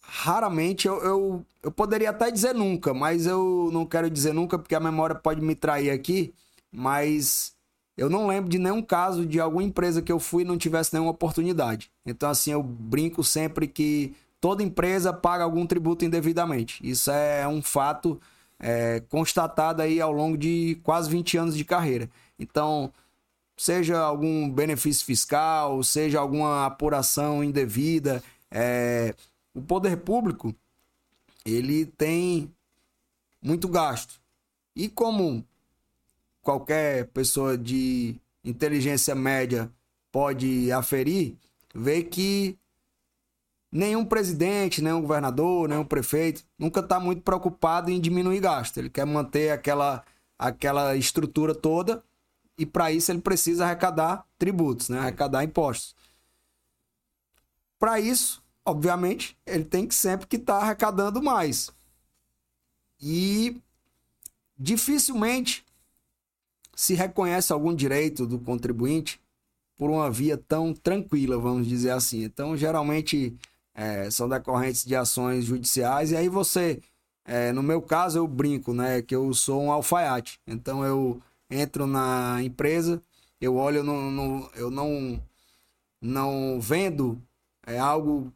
raramente eu, eu, eu poderia até dizer nunca, mas eu não quero dizer nunca porque a memória pode me trair aqui, mas eu não lembro de nenhum caso de alguma empresa que eu fui e não tivesse nenhuma oportunidade. Então, assim, eu brinco sempre que toda empresa paga algum tributo indevidamente. Isso é um fato é, constatada aí ao longo de quase 20 anos de carreira. Então, seja algum benefício fiscal, seja alguma apuração indevida, é, o poder público ele tem muito gasto. E como qualquer pessoa de inteligência média pode aferir, vê que nenhum presidente, nenhum governador, nenhum prefeito nunca está muito preocupado em diminuir gasto. Ele quer manter aquela, aquela estrutura toda e para isso ele precisa arrecadar tributos, né? arrecadar impostos. Para isso, obviamente, ele tem que sempre que estar tá arrecadando mais. E dificilmente se reconhece algum direito do contribuinte por uma via tão tranquila, vamos dizer assim. Então, geralmente, é, são decorrentes de ações judiciais, e aí você, é, no meu caso, eu brinco, né, que eu sou um alfaiate, então eu entro na empresa, eu olho, no, no eu não, não vendo é, algo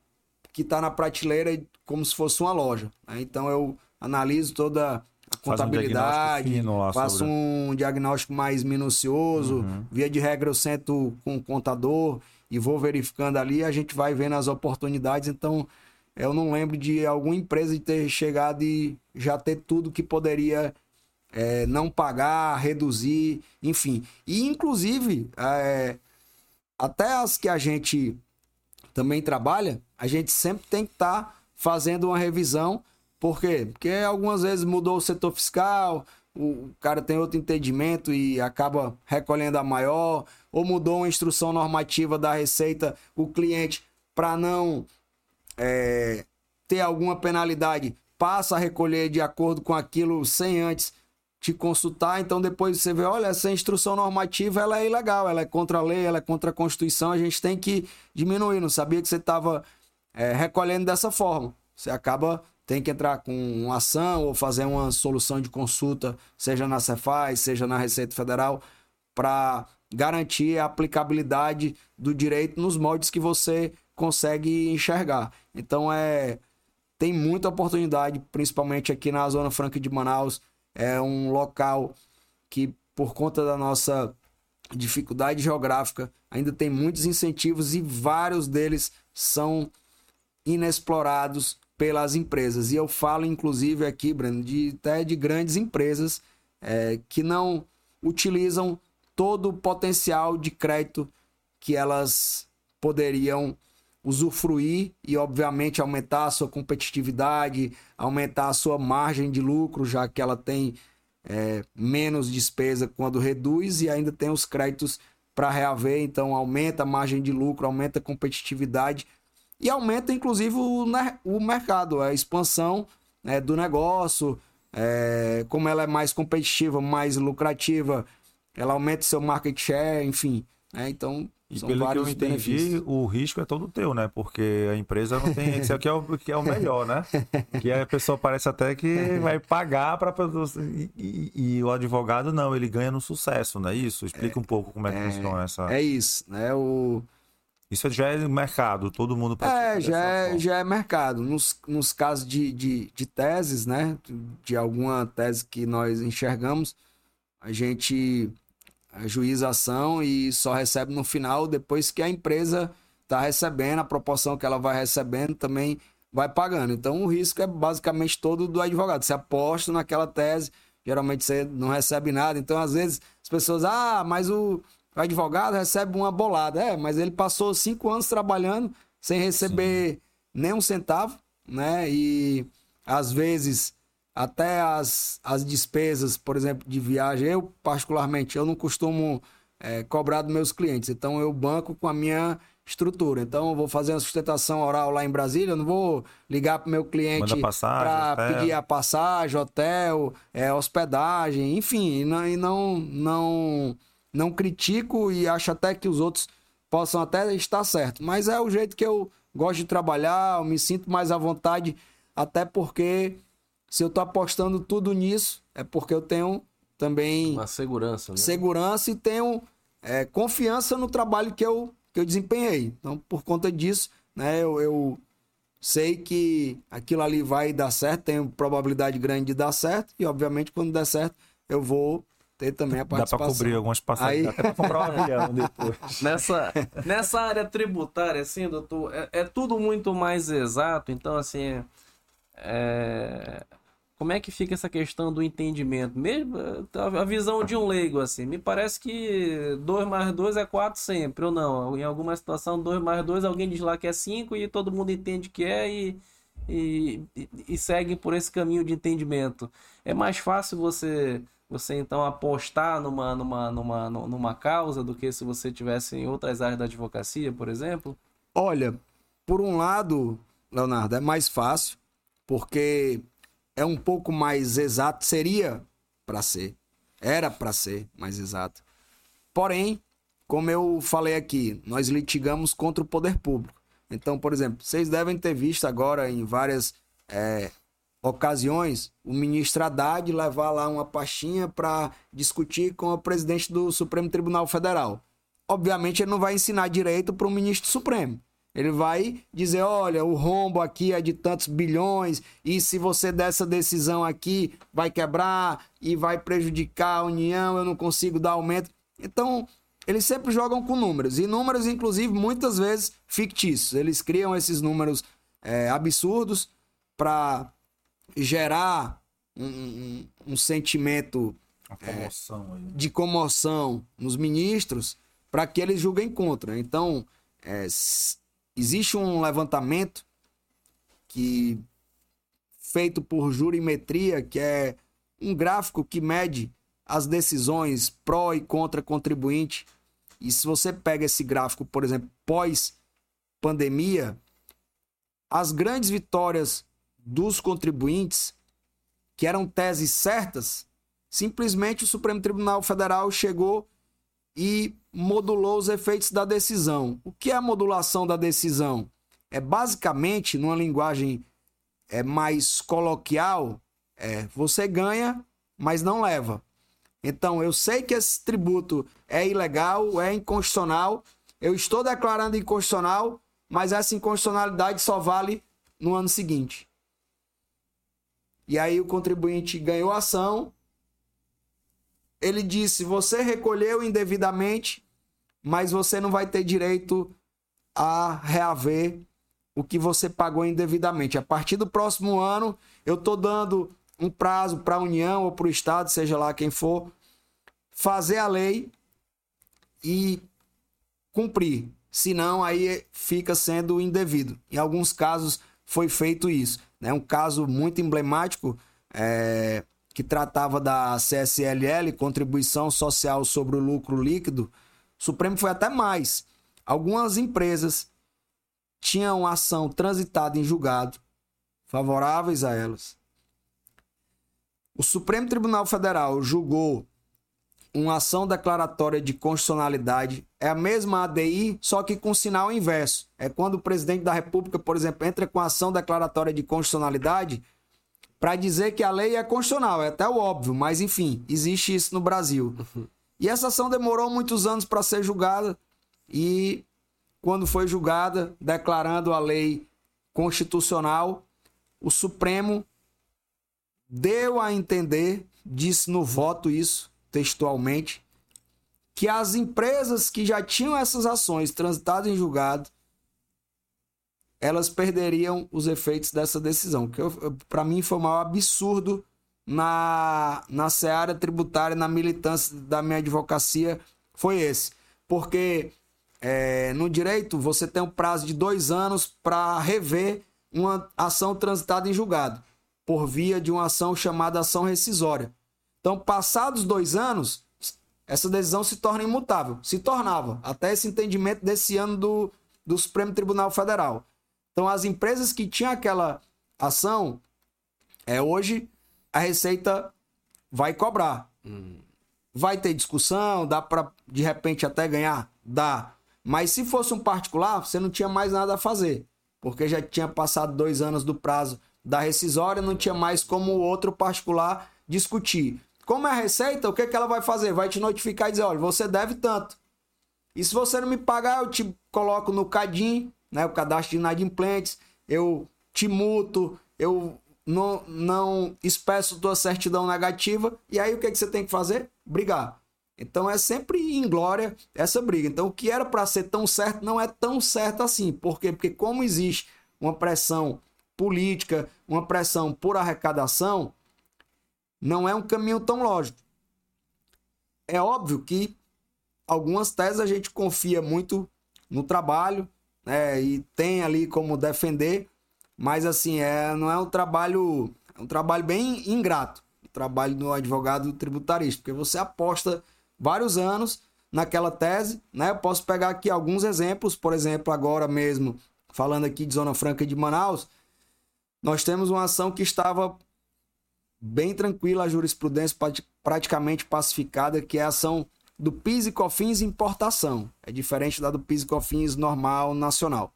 que está na prateleira como se fosse uma loja, né? então eu analiso toda a contabilidade, um faço sobre... um diagnóstico mais minucioso, uhum. via de regra eu sento com o contador, e vou verificando ali, a gente vai vendo as oportunidades. Então, eu não lembro de alguma empresa ter chegado e já ter tudo que poderia é, não pagar, reduzir, enfim. E, inclusive, é, até as que a gente também trabalha, a gente sempre tem que estar tá fazendo uma revisão. Por quê? Porque algumas vezes mudou o setor fiscal, o cara tem outro entendimento e acaba recolhendo a maior ou mudou uma instrução normativa da Receita, o cliente, para não é, ter alguma penalidade, passa a recolher de acordo com aquilo sem antes te consultar, então depois você vê, olha, essa instrução normativa ela é ilegal, ela é contra a lei, ela é contra a Constituição, a gente tem que diminuir, não sabia que você estava é, recolhendo dessa forma. Você acaba, tem que entrar com uma ação ou fazer uma solução de consulta, seja na Cefaz, seja na Receita Federal, para garantir a aplicabilidade do direito nos moldes que você consegue enxergar. Então é tem muita oportunidade, principalmente aqui na Zona Franca de Manaus. É um local que, por conta da nossa dificuldade geográfica, ainda tem muitos incentivos e vários deles são inexplorados pelas empresas. E eu falo, inclusive, aqui, Breno, de, até de grandes empresas é, que não utilizam todo o potencial de crédito que elas poderiam usufruir e, obviamente, aumentar a sua competitividade, aumentar a sua margem de lucro, já que ela tem é, menos despesa quando reduz e ainda tem os créditos para reaver, então aumenta a margem de lucro, aumenta a competitividade e aumenta, inclusive, o, o mercado, a expansão né, do negócio, é, como ela é mais competitiva, mais lucrativa, ela aumenta seu market share, enfim. Né? Então. E São pelo que eu entendi, benefícios. o risco é todo teu, né? Porque a empresa não tem. Esse aqui é o, que é o melhor, né? Que a pessoa parece até que vai pagar para. E, e, e o advogado não, ele ganha no sucesso, não é isso? Explica um pouco como é que funciona essa. É isso, né? O, Isso já é mercado, todo mundo pratica É, já é, forma. já é mercado. Nos, nos casos de, de, de teses, né? De alguma tese que nós enxergamos, a gente ajuiza a ação e só recebe no final, depois que a empresa está recebendo, a proporção que ela vai recebendo também vai pagando. Então o risco é basicamente todo do advogado. Você aposta naquela tese, geralmente você não recebe nada. Então, às vezes, as pessoas, ah, mas o o advogado recebe uma bolada. É, mas ele passou cinco anos trabalhando sem receber nem um centavo, né? E às vezes até as, as despesas, por exemplo, de viagem, eu particularmente, eu não costumo é, cobrar dos meus clientes. Então eu banco com a minha estrutura. Então eu vou fazer uma sustentação oral lá em Brasília, eu não vou ligar para o meu cliente para pedir a passagem, hotel, é, hospedagem, enfim, e não, e não, não, não critico e acho até que os outros possam até estar certo. Mas é o jeito que eu gosto de trabalhar, eu me sinto mais à vontade, até porque se eu tô apostando tudo nisso, é porque eu tenho também Uma segurança, né? segurança e tenho é, confiança no trabalho que eu, que eu desempenhei. Então, por conta disso, né, eu, eu sei que aquilo ali vai dar certo, tenho probabilidade grande de dar certo, e obviamente quando der certo, eu vou ter também a Dá pra participação. cobrir algumas passagens, Aí- dá até pra comprar um avião *laughs* depois. Nessa, nessa área tributária, assim, doutor, é, é tudo muito mais exato. Então, assim, é, como é que fica essa questão do entendimento? Mesmo a visão de um leigo, assim, me parece que 2 mais 2 é 4 sempre, ou não? Em alguma situação, 2 mais 2, alguém diz lá que é 5 e todo mundo entende que é e, e, e- e segue por esse caminho de entendimento. É mais fácil você você então apostar numa, numa, numa, numa causa do que se você tivesse em outras áreas da advocacia, por exemplo? Olha, por um lado, Leonardo, é mais fácil, porque é um pouco mais exato, seria para ser, era para ser mais exato. Porém, como eu falei aqui, nós litigamos contra o poder público. Então, por exemplo, vocês devem ter visto agora em várias é, ocasiões o ministro Haddad levar lá uma pastinha para discutir com o presidente do Supremo Tribunal Federal. Obviamente, ele não vai ensinar direito para o ministro Supremo. Ele vai dizer: olha, o rombo aqui é de tantos bilhões, e se você der essa decisão aqui, vai quebrar e vai prejudicar a União, eu não consigo dar aumento. Então, eles sempre jogam com números, e números, inclusive, muitas vezes fictícios. Eles criam esses números é, absurdos para gerar um, um- um sentimento comoção aí. de comoção nos ministros para que eles julguem contra. Então, é, existe um levantamento que feito por jurimetria, que é um gráfico que mede as decisões pró e contra contribuinte. E se você pega esse gráfico, por exemplo, pós pandemia, as grandes vitórias dos contribuintes, que eram teses certas, simplesmente o Supremo Tribunal Federal chegou e modulou os efeitos da decisão. O que é a modulação da decisão? É basicamente, numa linguagem é, mais coloquial, é, você ganha, mas não leva. Então, eu sei que esse tributo é ilegal, é inconstitucional, eu estou declarando inconstitucional, mas essa inconstitucionalidade só vale no ano seguinte. E aí o contribuinte ganhou a ação, ele disse: você recolheu indevidamente, mas você não vai ter direito a reaver o que você pagou indevidamente. A partir do próximo ano, eu estou dando um prazo para a União ou para o Estado, seja lá quem for, fazer a lei e cumprir. Senão, aí fica sendo indevido. Em alguns casos foi feito isso. Né? Um caso muito emblemático é, que tratava da CSLL, Contribuição Social sobre o Lucro Líquido. O Supremo foi até mais. Algumas empresas tinham ação transitada em julgado, favoráveis a elas. O Supremo Tribunal Federal julgou uma ação declaratória de constitucionalidade é a mesma ADI, só que com sinal inverso. É quando o presidente da República, por exemplo, entra com ação declaratória de constitucionalidade para dizer que a lei é constitucional. É até o óbvio, mas enfim, existe isso no Brasil. E essa ação demorou muitos anos para ser julgada e quando foi julgada, declarando a lei constitucional, o Supremo deu a entender, disse no voto isso, textualmente, que as empresas que já tinham essas ações transitadas em julgado, elas perderiam os efeitos dessa decisão. Que para mim foi o maior absurdo na, na seara tributária, na militância da minha advocacia, foi esse. Porque é, no direito você tem um prazo de dois anos para rever uma ação transitada em julgado, por via de uma ação chamada ação rescisória. Então, passados dois anos, essa decisão se torna imutável. Se tornava, até esse entendimento desse ano do, do Supremo Tribunal Federal. Então, as empresas que tinham aquela ação, é hoje a Receita vai cobrar. Vai ter discussão, dá para de repente até ganhar? Dá. Mas se fosse um particular, você não tinha mais nada a fazer. Porque já tinha passado dois anos do prazo da rescisória, não tinha mais como outro particular discutir. Como é a receita, o que, que ela vai fazer? Vai te notificar e dizer: olha, você deve tanto. E se você não me pagar, eu te coloco no CADIM, né, o cadastro de inadimplentes, eu te multo, eu não, não expresso tua certidão negativa, e aí o que, que você tem que fazer? Brigar. Então é sempre em glória essa briga. Então o que era para ser tão certo não é tão certo assim. Por quê? Porque como existe uma pressão política, uma pressão por arrecadação, não é um caminho tão lógico. É óbvio que algumas teses a gente confia muito no trabalho, né, e tem ali como defender, mas assim, é, não é um trabalho, é um trabalho bem ingrato, o trabalho do advogado tributarista, porque você aposta vários anos naquela tese, né? Eu posso pegar aqui alguns exemplos, por exemplo, agora mesmo, falando aqui de Zona Franca de Manaus, nós temos uma ação que estava bem tranquila a jurisprudência praticamente pacificada, que é a ação do PIS e COFINS importação. É diferente da do PIS e COFINS normal nacional.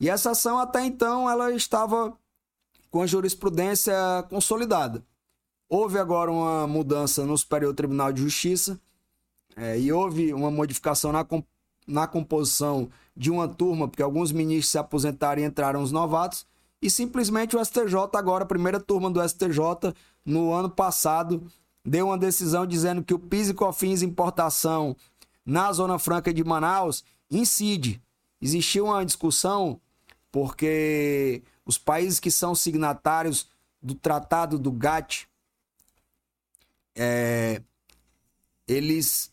E essa ação até então ela estava com a jurisprudência consolidada. Houve agora uma mudança no Superior Tribunal de Justiça é, e houve uma modificação na, na composição de uma turma, porque alguns ministros se aposentaram e entraram os novatos e simplesmente o STJ, agora, a primeira turma do STJ, no ano passado, deu uma decisão dizendo que o PIS e COFINS importação na Zona Franca de Manaus incide. Existiu uma discussão porque os países que são signatários do Tratado do GATT, é, eles.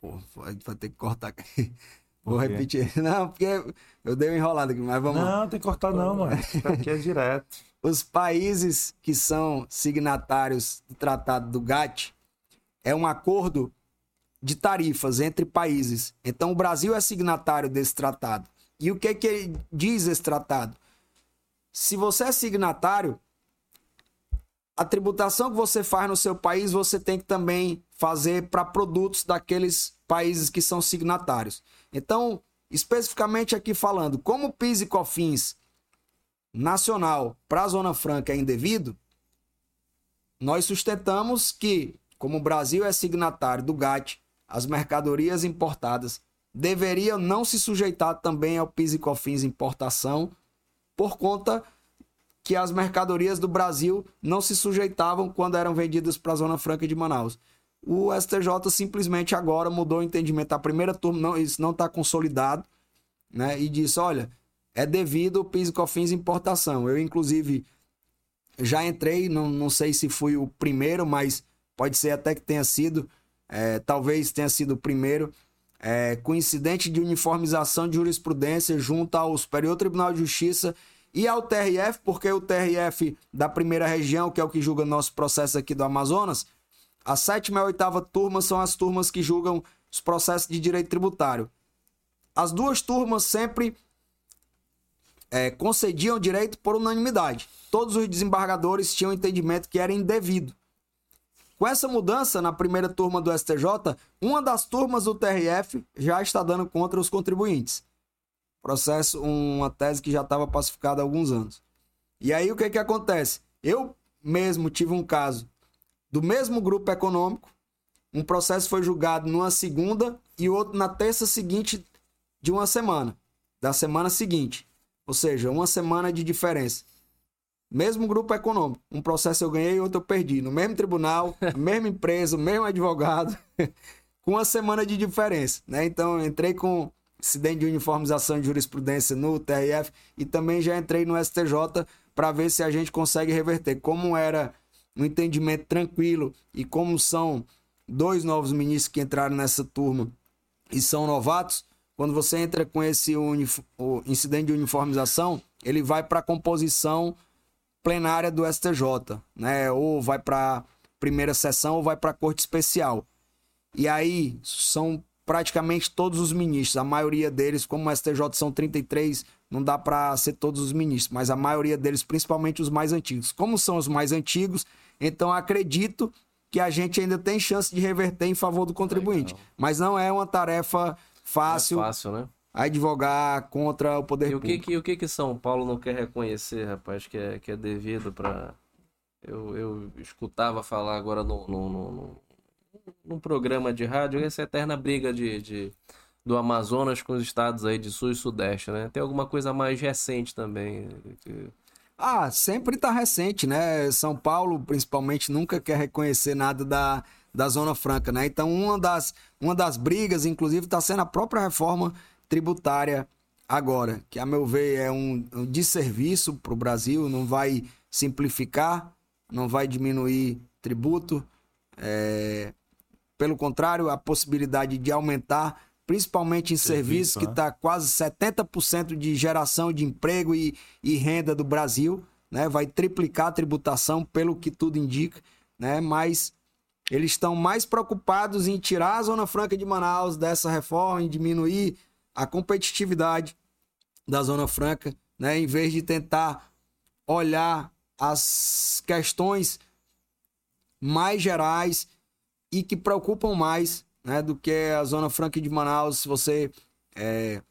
Pô, vai ter que cortar aqui. Vou repetir. *laughs* Não, porque eu dei uma enrolada aqui, mas vamos Não, tem que cortar não, mano. *laughs* Aqui é direto. Os países que são signatários do Tratado do GATT é um acordo de tarifas entre países. Então o Brasil é signatário desse tratado. E o que que diz esse tratado? Se você é signatário, a tributação que você faz no seu país, você tem que também fazer para produtos daqueles países que são signatários. Então, especificamente aqui falando, como PIS e COFINS nacional para a Zona Franca é indevido, nós sustentamos que, como o Brasil é signatário do GATT, as mercadorias importadas deveriam não se sujeitar também ao PIS e COFINS importação, por conta que as mercadorias do Brasil não se sujeitavam quando eram vendidas para a Zona Franca de Manaus o STJ simplesmente agora mudou o entendimento. A primeira turma, não, isso não está consolidado, né? E disse: olha, é devido ao PIS e COFINS importação. Eu, inclusive, já entrei, não, não sei se fui o primeiro, mas pode ser até que tenha sido, é, talvez tenha sido o primeiro. É, coincidente de uniformização de jurisprudência junto ao Superior Tribunal de Justiça e ao TRF, porque o TRF da primeira região, que é o que julga nosso processo aqui do Amazonas, a sétima e a oitava turma são as turmas que julgam os processos de direito tributário. As duas turmas sempre é, concediam direito por unanimidade. Todos os desembargadores tinham entendimento que era indevido. Com essa mudança na primeira turma do STJ, uma das turmas do TRF já está dando contra os contribuintes. Processo, uma tese que já estava pacificada há alguns anos. E aí o que que acontece? Eu mesmo tive um caso do mesmo grupo econômico, um processo foi julgado numa segunda e outro na terça seguinte de uma semana, da semana seguinte. Ou seja, uma semana de diferença. Mesmo grupo econômico. Um processo eu ganhei e outro eu perdi. No mesmo tribunal, *laughs* mesma empresa, o mesmo advogado, *laughs* com uma semana de diferença. Né? Então, eu entrei com incidente de uniformização de jurisprudência no TRF e também já entrei no STJ para ver se a gente consegue reverter. Como era um entendimento tranquilo e como são dois novos ministros que entraram nessa turma e são novatos, quando você entra com esse incidente de uniformização, ele vai para a composição plenária do STJ, né? Ou vai para primeira sessão ou vai para a corte especial. E aí são praticamente todos os ministros, a maioria deles, como o STJ são 33, não dá para ser todos os ministros, mas a maioria deles, principalmente os mais antigos. Como são os mais antigos, então acredito que a gente ainda tem chance de reverter em favor do contribuinte. Legal. Mas não é uma tarefa fácil. É fácil, né? advogar contra o poder e o público. Que, que, o que que São Paulo não quer reconhecer, rapaz, que é, que é devido para... Eu, eu escutava falar agora no, no, no, no, programa de rádio essa eterna briga de, de, do Amazonas com os estados aí de sul e sudeste, né? Tem alguma coisa mais recente também que... Ah, sempre tá recente, né? São Paulo, principalmente, nunca quer reconhecer nada da, da Zona Franca, né? Então, uma das, uma das brigas, inclusive, está sendo a própria reforma tributária agora, que a meu ver é um, um desserviço para o Brasil, não vai simplificar, não vai diminuir tributo, é... pelo contrário, a possibilidade de aumentar, principalmente em serviços, serviço, que está né? quase 70% de geração de emprego e, e renda do Brasil, né? vai triplicar a tributação, pelo que tudo indica, né? mas eles estão mais preocupados em tirar a Zona Franca de Manaus dessa reforma, em diminuir a competitividade da Zona Franca, né? em vez de tentar olhar as questões mais gerais e que preocupam mais né, do que a Zona Franca de Manaus. Se você, é,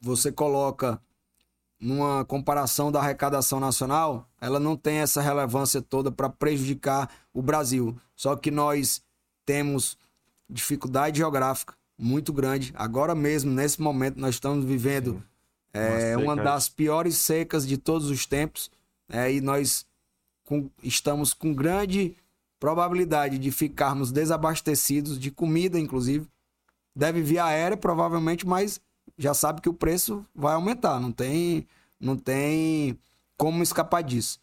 você coloca numa comparação da arrecadação nacional, ela não tem essa relevância toda para prejudicar o Brasil. Só que nós temos dificuldade geográfica, muito grande. Agora mesmo, nesse momento, nós estamos vivendo é, uma das piores secas de todos os tempos. É, e nós com, estamos com grande probabilidade de ficarmos desabastecidos de comida, inclusive. Deve vir aérea, provavelmente, mas já sabe que o preço vai aumentar. Não tem, não tem como escapar disso.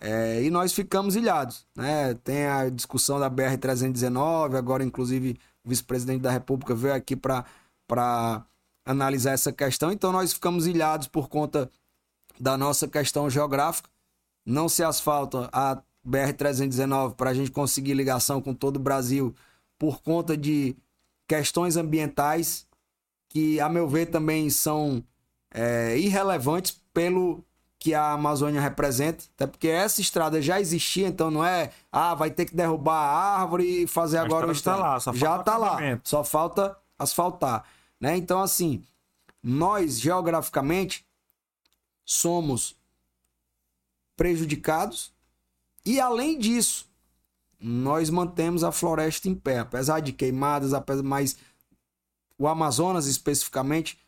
É, e nós ficamos ilhados. Né? Tem a discussão da BR-319, agora, inclusive, o vice-presidente da República veio aqui para analisar essa questão. Então, nós ficamos ilhados por conta da nossa questão geográfica. Não se asfalta a BR-319 para a gente conseguir ligação com todo o Brasil por conta de questões ambientais que, a meu ver, também são é, irrelevantes pelo que a Amazônia representa, até porque essa estrada já existia, então não é, ah, vai ter que derrubar a árvore e fazer a agora o estrada. Tá lá, só já está lá, só falta asfaltar, né? Então assim, nós geograficamente somos prejudicados e além disso, nós mantemos a floresta em pé, apesar de queimadas, apesar mas o Amazonas especificamente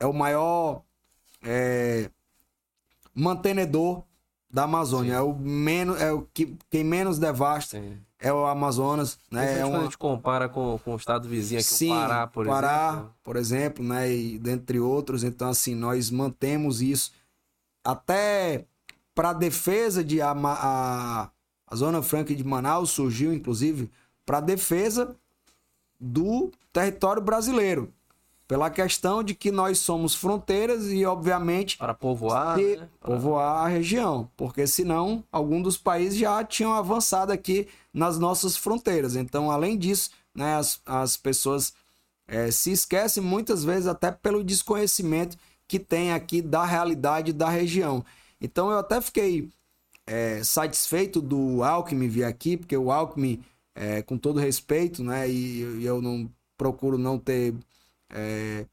é o maior é, mantenedor da Amazônia. Sim. É o menos, é o que quem menos devasta Sim. é o Amazonas, né? É uma... a gente compara com, com o estado vizinho aqui, Sim, o Pará, por Pará, exemplo. por exemplo, né? E dentre outros, então assim nós mantemos isso até para defesa de a, a, a Zona Franca de Manaus surgiu inclusive para defesa do território brasileiro pela questão de que nós somos fronteiras e, obviamente, para povoar, né? povoar a região, porque senão algum dos países já tinham avançado aqui nas nossas fronteiras. Então, além disso, né, as, as pessoas é, se esquecem muitas vezes até pelo desconhecimento que tem aqui da realidade da região. Então, eu até fiquei é, satisfeito do Alckmin vir aqui, porque o Alckmin, é, com todo respeito, né, e, e eu não procuro não ter é,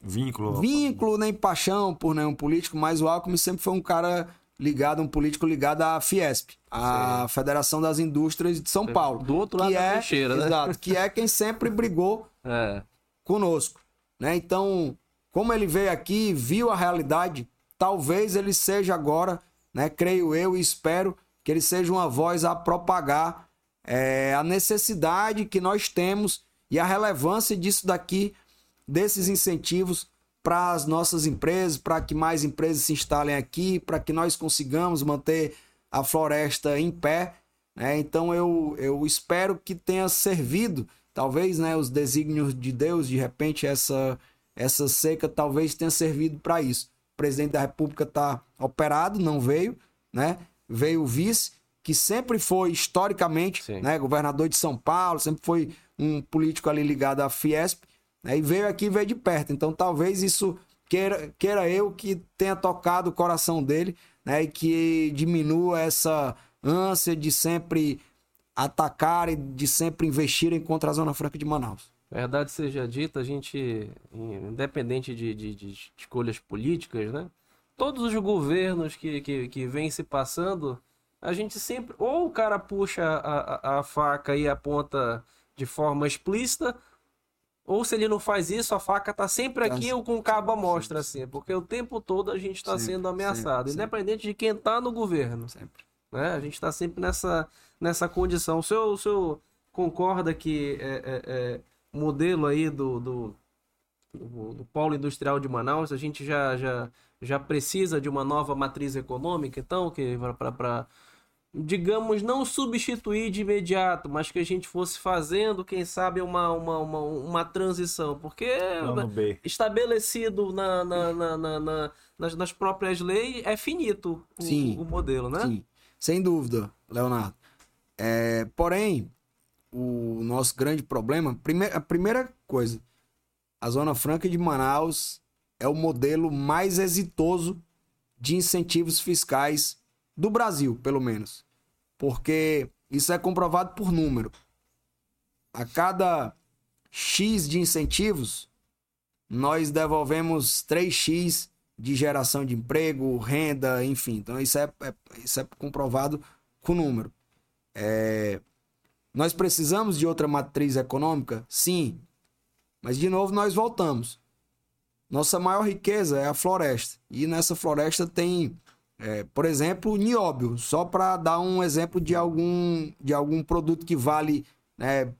Vínculo. vínculo nem paixão por nenhum político, mas o Alckmin sempre foi um cara ligado, um político ligado à Fiesp, a Federação das Indústrias de São Paulo. Do outro lado que da é, né? Exato, que é quem sempre brigou *laughs* É. conosco, né? Então, como ele veio aqui, viu a realidade, talvez ele seja agora, né? Creio eu e espero que ele seja uma voz a propagar é, a necessidade que nós temos e a relevância disso daqui, desses incentivos para as nossas empresas, para que mais empresas se instalem aqui, para que nós consigamos manter a floresta em pé. Né? Então eu, eu espero que tenha servido, talvez, né, os desígnios de Deus, de repente essa, essa seca talvez tenha servido para isso. Presidente da República está operado, não veio, né? Veio o vice, que sempre foi historicamente, Sim. né, governador de São Paulo, sempre foi um político ali ligado à Fiesp, né, e veio aqui e veio de perto. Então talvez isso queira, queira eu que tenha tocado o coração dele, né, e que diminua essa ânsia de sempre atacar e de sempre investirem contra a Zona Franca de Manaus. Verdade seja dita, a gente, independente de, de- de escolhas políticas, né? Todos os governos que, que, que vêm se passando, a gente sempre. Ou o cara puxa a, a, a faca e aponta de forma explícita, ou se ele não faz isso, a faca tá sempre Tá aqui ou com o cabo à mostra, assim. Porque o tempo todo a gente está Sempre, sendo ameaçado, sempre, sempre. independente de quem tá no governo Sempre. né? A gente está sempre nessa, nessa condição. O senhor, o senhor concorda que é, é, é, modelo aí do, do, do, do polo industrial de Manaus, a gente já, já, já precisa de uma nova matriz econômica, então, que para digamos, não substituir de imediato, mas que a gente fosse fazendo, quem sabe, uma, uma, uma, uma transição. Porque estabelecido na, na, na, na- na- nas, nas próprias leis é finito o, Sim. o modelo, né? Sim, sem dúvida, Leonardo. É, porém, o nosso grande problema, a primeira coisa, a Zona Franca de Manaus é o modelo mais exitoso de incentivos fiscais do Brasil, pelo menos. Porque isso é comprovado por número. A cada X de incentivos, nós devolvemos 3x de geração de emprego, renda, enfim. Então isso é, é- isso é comprovado com número. É, nós precisamos de outra matriz econômica? Sim. Mas de novo nós voltamos. Nossa maior riqueza é a floresta. E nessa floresta tem, é, por exemplo, nióbio. Só para dar um exemplo de algum, de algum produto que vale né,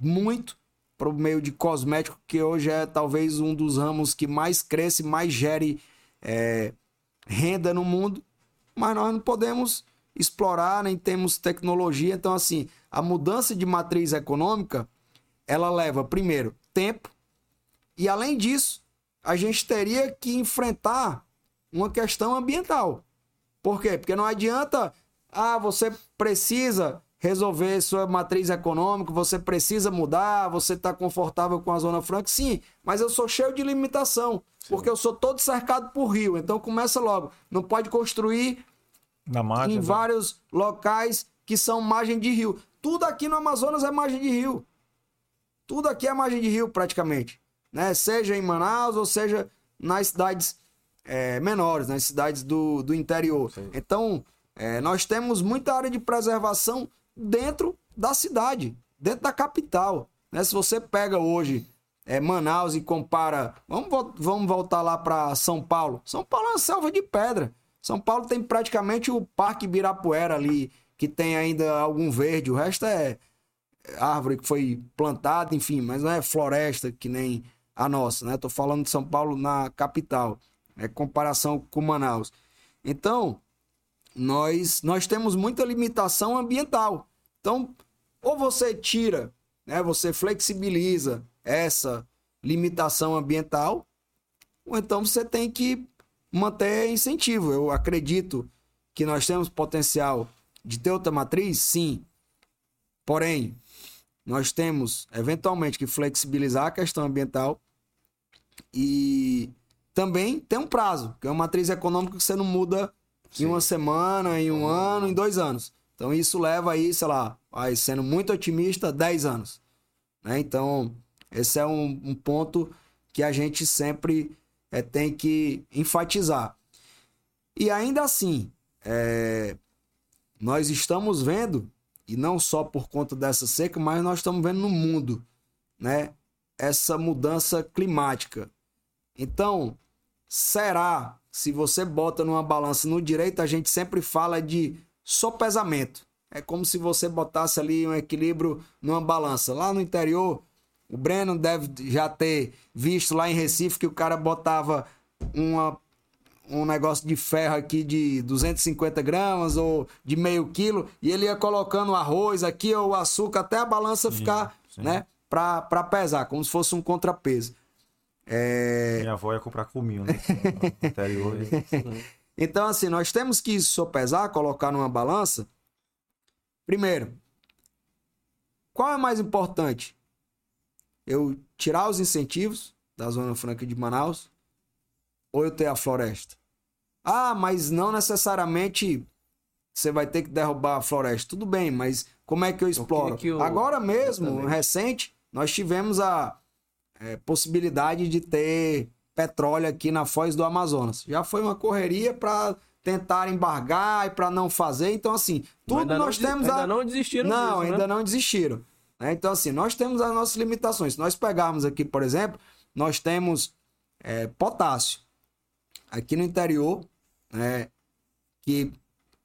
muito para o meio de cosmético, que hoje é talvez um dos ramos que mais cresce, mais gere é, renda no mundo, mas nós não podemos explorar, nem temos tecnologia. Então, assim, a mudança de matriz econômica, ela leva, primeiro, tempo, e além disso, a gente teria que enfrentar uma questão ambiental. Por quê? Porque não adianta, ah, você precisa resolver sua matriz econômica, você precisa mudar, você está confortável com a Zona Franca, sim, mas eu sou cheio de limitação, porque eu sou todo cercado por rio, então começa logo, não pode construir margem. em do- vários locais que são margem de rio. Tudo aqui no Amazonas é margem de rio. Tudo aqui é margem de rio, praticamente. Né? Seja em Manaus ou seja nas cidades é, menores, nas cidades do, do interior. Então, é, nós temos muita área de preservação dentro da cidade, dentro da capital. Né? Se você pega hoje é, Manaus e compara. Vamos, vamos voltar lá para São Paulo. São Paulo é uma selva de pedra. São Paulo tem praticamente o Parque Ibirapuera ali, que tem ainda algum verde. O resto é árvore que foi plantada, enfim, mas não é floresta que nem a nossa, né? Tô falando de São Paulo na capital, é comparação com Manaus. Então, nós nós temos muita limitação ambiental. Então, ou você tira, né, você flexibiliza essa limitação ambiental, ou então você tem que manter incentivo. Eu acredito que nós temos potencial de ter outra matriz, sim. Porém, nós temos eventualmente que flexibilizar a questão ambiental e também tem um prazo, que é uma matriz econômica que você não muda em uma semana, em um ano, em dois anos. Então isso leva aí, sei lá, aí, sendo muito otimista, 10 anos. Né? Então, esse é um, um ponto que a gente sempre é, tem que enfatizar. E ainda assim, é, nós estamos vendo, e não só por conta dessa seca, mas nós estamos vendo no mundo, né? Essa mudança climática. Então, será, se você bota numa balança no direito, a gente sempre fala de sopesamento. É como se você botasse ali um equilíbrio numa balança. Lá no interior, o Breno deve já ter visto lá em Recife que o cara botava uma, um negócio de ferro aqui de 250 gramas ou de meio quilo e ele ia colocando arroz aqui ou açúcar até a balança sim, ficar, sim. né, para pesar, como se fosse um contrapeso. É... Minha avó ia comprar cominho né? interior. *laughs* então, assim, nós temos que sopesar, colocar numa balança. Primeiro, qual é mais importante? eu tirar os incentivos da Zona Franca de Manaus ou eu ter a floresta? Ah, mas não necessariamente você vai ter que derrubar a floresta. Tudo bem, mas como é que eu exploro? Que eu... Agora mesmo, Exatamente. recente, nós tivemos a é, possibilidade de ter petróleo aqui na foz do Amazonas. Já foi uma correria para tentar embargar e para não fazer. Então, assim, tudo nós não, temos. Ainda a... não desistiram. Não, disso, ainda né? não desistiram. Né? Então, assim, nós temos as nossas limitações. Se nós pegarmos aqui, por exemplo, nós temos é, potássio. Aqui no interior, né, que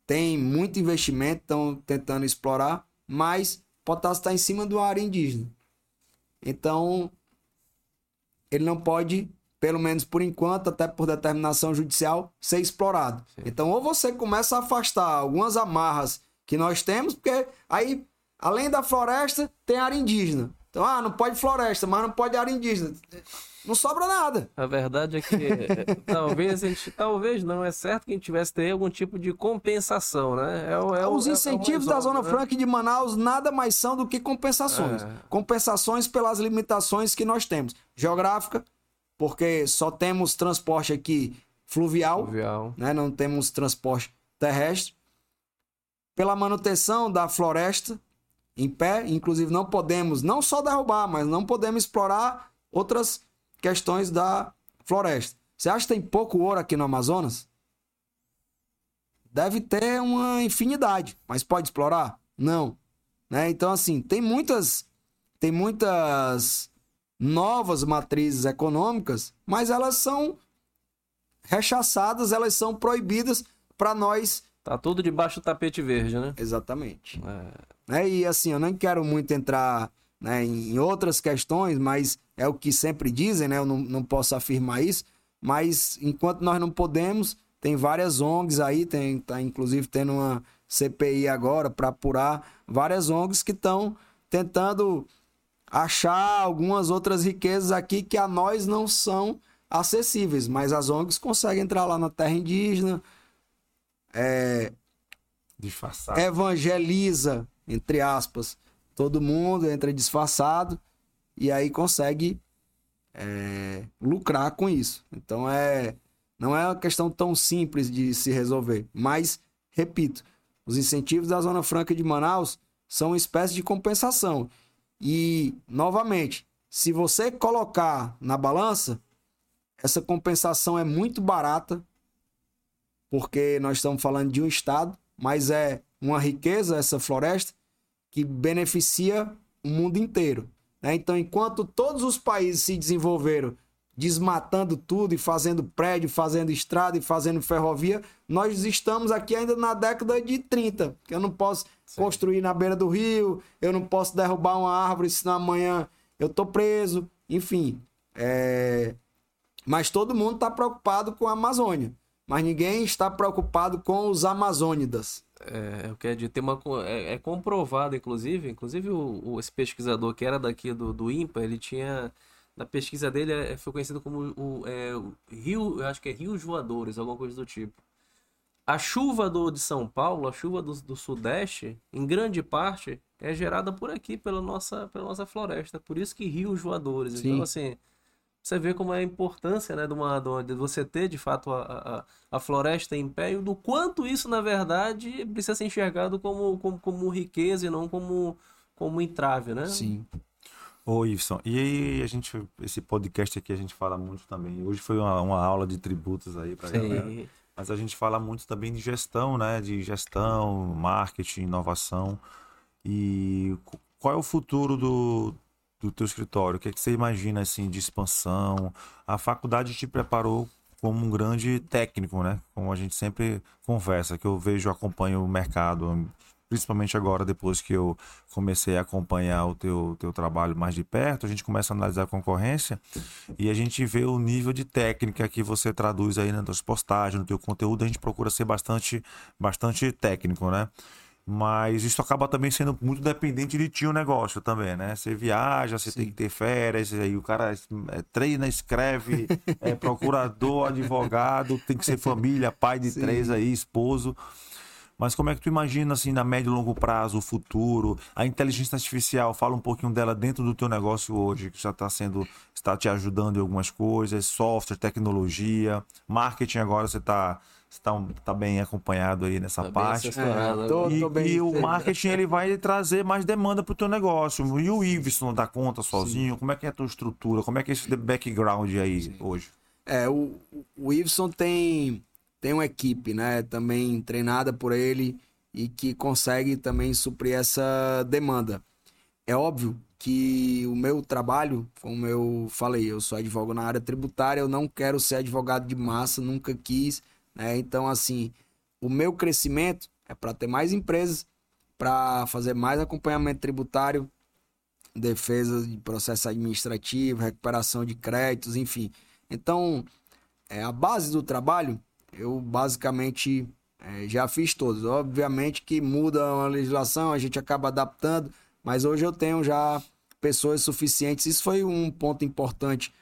tem muito investimento, estão tentando explorar, mas potássio está em cima do área indígena. Então, ele não pode, pelo menos por enquanto, até por determinação judicial, ser explorado. Sim. Então, ou você começa a afastar algumas amarras que nós temos, porque aí Além da floresta, tem área indígena. Então, ah, não pode floresta, mas não pode área indígena. Não sobra nada. A verdade é que talvez a gente, talvez não, é certo que a gente tivesse ter algum tipo de compensação, né? É, é, Os é, incentivos é da Zona né? Franca de Manaus nada mais são do que compensações. É. Compensações pelas limitações que nós temos. Geográfica, porque só temos transporte aqui fluvial, fluvial. Né? não temos transporte terrestre. Pela manutenção da floresta, em pé, inclusive não podemos não só derrubar, mas não podemos explorar outras questões da floresta. Você acha que tem pouco ouro aqui no Amazonas? Deve ter uma infinidade, mas pode explorar? Não. Né? Então, assim, tem muitas, tem muitas novas matrizes econômicas, mas elas são rechaçadas, elas são proibidas para nós. Tá tudo debaixo do tapete verde, né? Exatamente. É. Né? E assim, eu não quero muito entrar né, em outras questões, mas é o que sempre dizem, né? Eu não, não posso afirmar isso, mas enquanto nós não podemos, tem várias ONGs aí, tem, tá inclusive tendo uma CPI agora para apurar várias ONGs que estão tentando achar algumas outras riquezas aqui que a nós não são acessíveis, mas as ONGs conseguem entrar lá na terra indígena, é, Disfarçado. evangeliza entre aspas, todo mundo entra disfarçado e aí consegue é, lucrar com isso. Então é não é uma questão tão simples de se resolver, mas repito, os incentivos da Zona Franca de Manaus são uma espécie de compensação. E novamente, se você colocar na balança, essa compensação é muito barata, porque nós estamos falando de um estado, mas é uma riqueza essa floresta que beneficia o mundo inteiro. Né? Então, enquanto todos os países se desenvolveram desmatando tudo e fazendo prédio, fazendo estrada e fazendo ferrovia, nós estamos aqui ainda na década de 30. Eu não posso Sim. construir na beira do rio, eu não posso derrubar uma árvore, senão amanhã eu tô preso. Enfim, é... mas todo mundo está preocupado com a Amazônia. Mas ninguém está preocupado com os amazônidas. É, eu quero dizer, tem uma, é, é, comprovado, inclusive, inclusive o, o, esse pesquisador que era daqui do, do IMPA, ele tinha, na pesquisa dele, é, foi conhecido como o, é, o Rio, eu acho que é Rios Voadores, alguma coisa do tipo. A chuva do, de São Paulo, a chuva do, do Sudeste, em grande parte, é gerada por aqui, pela nossa, pela nossa floresta. Por isso que rios voadores. Sim. Então, assim, você vê como é a importância né, de, uma, de você ter de fato a, a, a floresta em pé e do quanto isso, na verdade, precisa ser enxergado como, como, como riqueza e não como, como entrave, né? Sim. Ô, Iveson, e aí a gente, esse podcast aqui a gente fala muito também. Hoje foi uma, uma aula de tributos aí pra Sim. galera. Mas a gente fala muito também de gestão, né? De gestão, marketing, inovação. E qu- qual é o futuro do, do teu escritório? O que, é que você imagina assim de expansão? A faculdade te preparou como um grande técnico, né? Como a gente sempre conversa, que eu vejo, acompanho o mercado, principalmente agora depois que eu comecei a acompanhar o teu, teu trabalho mais de perto, a gente começa a analisar a concorrência e a gente vê o nível de técnica que você traduz aí nas tuas postagens, no teu conteúdo, a gente procura ser bastante, bastante técnico, né? Mas isso acaba também sendo muito dependente de ti o negócio também, né? Você viaja, você tem que ter férias, aí o cara é, treina, escreve, *laughs* é procurador, advogado, tem que ser família, pai de Sim. três aí, esposo. Mas como é que tu imagina, assim, na médio e longo prazo, o futuro? A inteligência artificial, fala um pouquinho dela dentro do teu negócio hoje, que já está sendo, está te ajudando em algumas coisas, software, tecnologia, marketing agora você está tá, tá bem acompanhado aí nessa Tá parte. É, tô- E, bem e o marketing ele vai trazer mais demanda para o teu negócio. E o Iveson dá conta sozinho? Como é que é a tua estrutura? Como é que é esse background aí hoje? É, o, o Iveson tem, tem uma equipe, né? Também treinada por ele e que consegue também suprir essa demanda. É óbvio que o meu trabalho, como eu falei, eu sou advogado na área tributária, eu não quero ser advogado de massa, nunca quis, né? Então, assim, o meu crescimento é para ter mais empresas, para fazer mais acompanhamento tributário, defesa de processo administrativo, recuperação de créditos, enfim. Então, é, a base do trabalho, eu basicamente é, já fiz todos. Obviamente que muda a legislação, a gente acaba adaptando, mas hoje eu tenho já pessoas suficientes. Isso foi um ponto importante.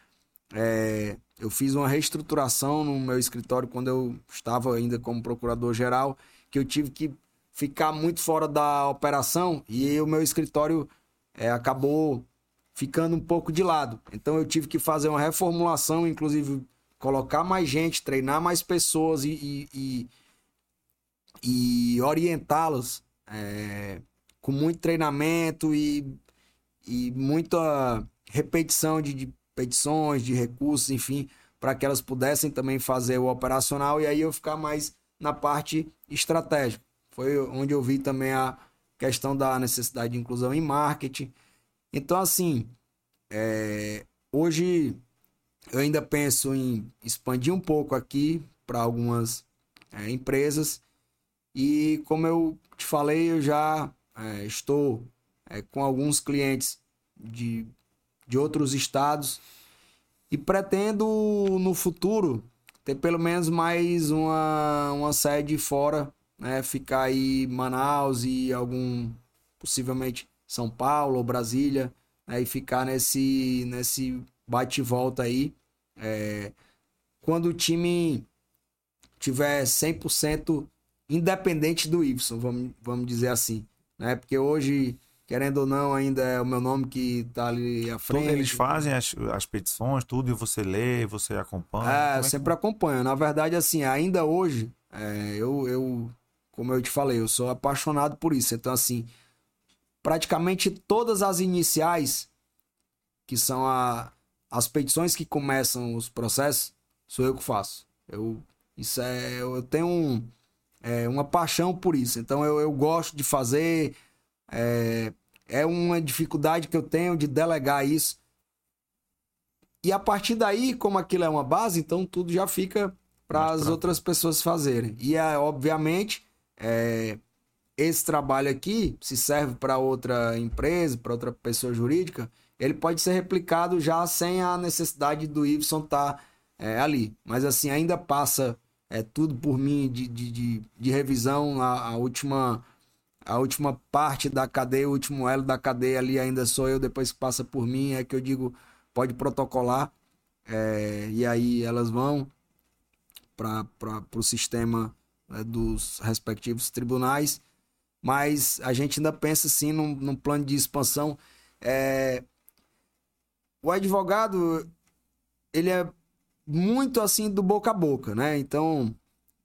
É, eu fiz uma reestruturação no meu escritório quando eu estava ainda como procurador-geral, que eu tive que ficar muito fora da operação e o meu escritório é, acabou ficando um pouco de lado. Então eu tive que fazer uma reformulação, inclusive colocar mais gente, treinar mais pessoas e, e, e, e orientá-los é, com muito treinamento e, e muita repetição de, de petições, de recursos, enfim, para que elas pudessem também fazer o operacional e aí eu ficar mais na parte estratégica. Foi onde eu vi também a questão da necessidade de inclusão em marketing. Então, assim, é, hoje eu ainda penso em expandir um pouco aqui para algumas é, empresas. E como eu te falei, eu já é, estou é, com alguns clientes de, de outros estados e pretendo no futuro ter pelo menos mais uma, uma sede fora, né? Ficar aí em Manaus e algum, possivelmente São Paulo ou Brasília, né? E ficar nesse, nesse bate volta aí. É, quando o time tiver 100% independente do Y, vamos, vamos dizer assim, né? Porque hoje, querendo ou não, ainda é o meu nome que tá ali à frente. Eles fazem as, as petições, tudo, e você lê, você acompanha. É, Como eu que- sempre acompanho. Na verdade, assim, ainda hoje, é, eu, eu, como eu te falei, eu sou apaixonado por isso. Então, assim, praticamente todas as iniciais, que são a, as petições que começam os processos, sou eu que faço. Eu, isso é, eu tenho um, é, uma paixão por isso. Então, eu, eu gosto de fazer. É, é uma dificuldade que eu tenho de delegar isso. E a partir daí, como aquilo é uma base, então tudo já fica para as outras pessoas fazerem. E é, obviamente, é, esse trabalho aqui, se serve para outra empresa, para outra pessoa jurídica, ele pode ser replicado já sem a necessidade do Ibson estar ali. Mas assim, ainda passa é, tudo por mim de, de, de, de revisão, a, a última a última parte da cadeia, o último elo da cadeia ali ainda sou eu, depois que passa por mim, é que eu digo, pode protocolar, é, e aí elas vão para o sistema né, dos respectivos tribunais, mas a gente ainda pensa assim num, num plano de expansão. É, o advogado, ele é muito assim do boca a boca, né? Então,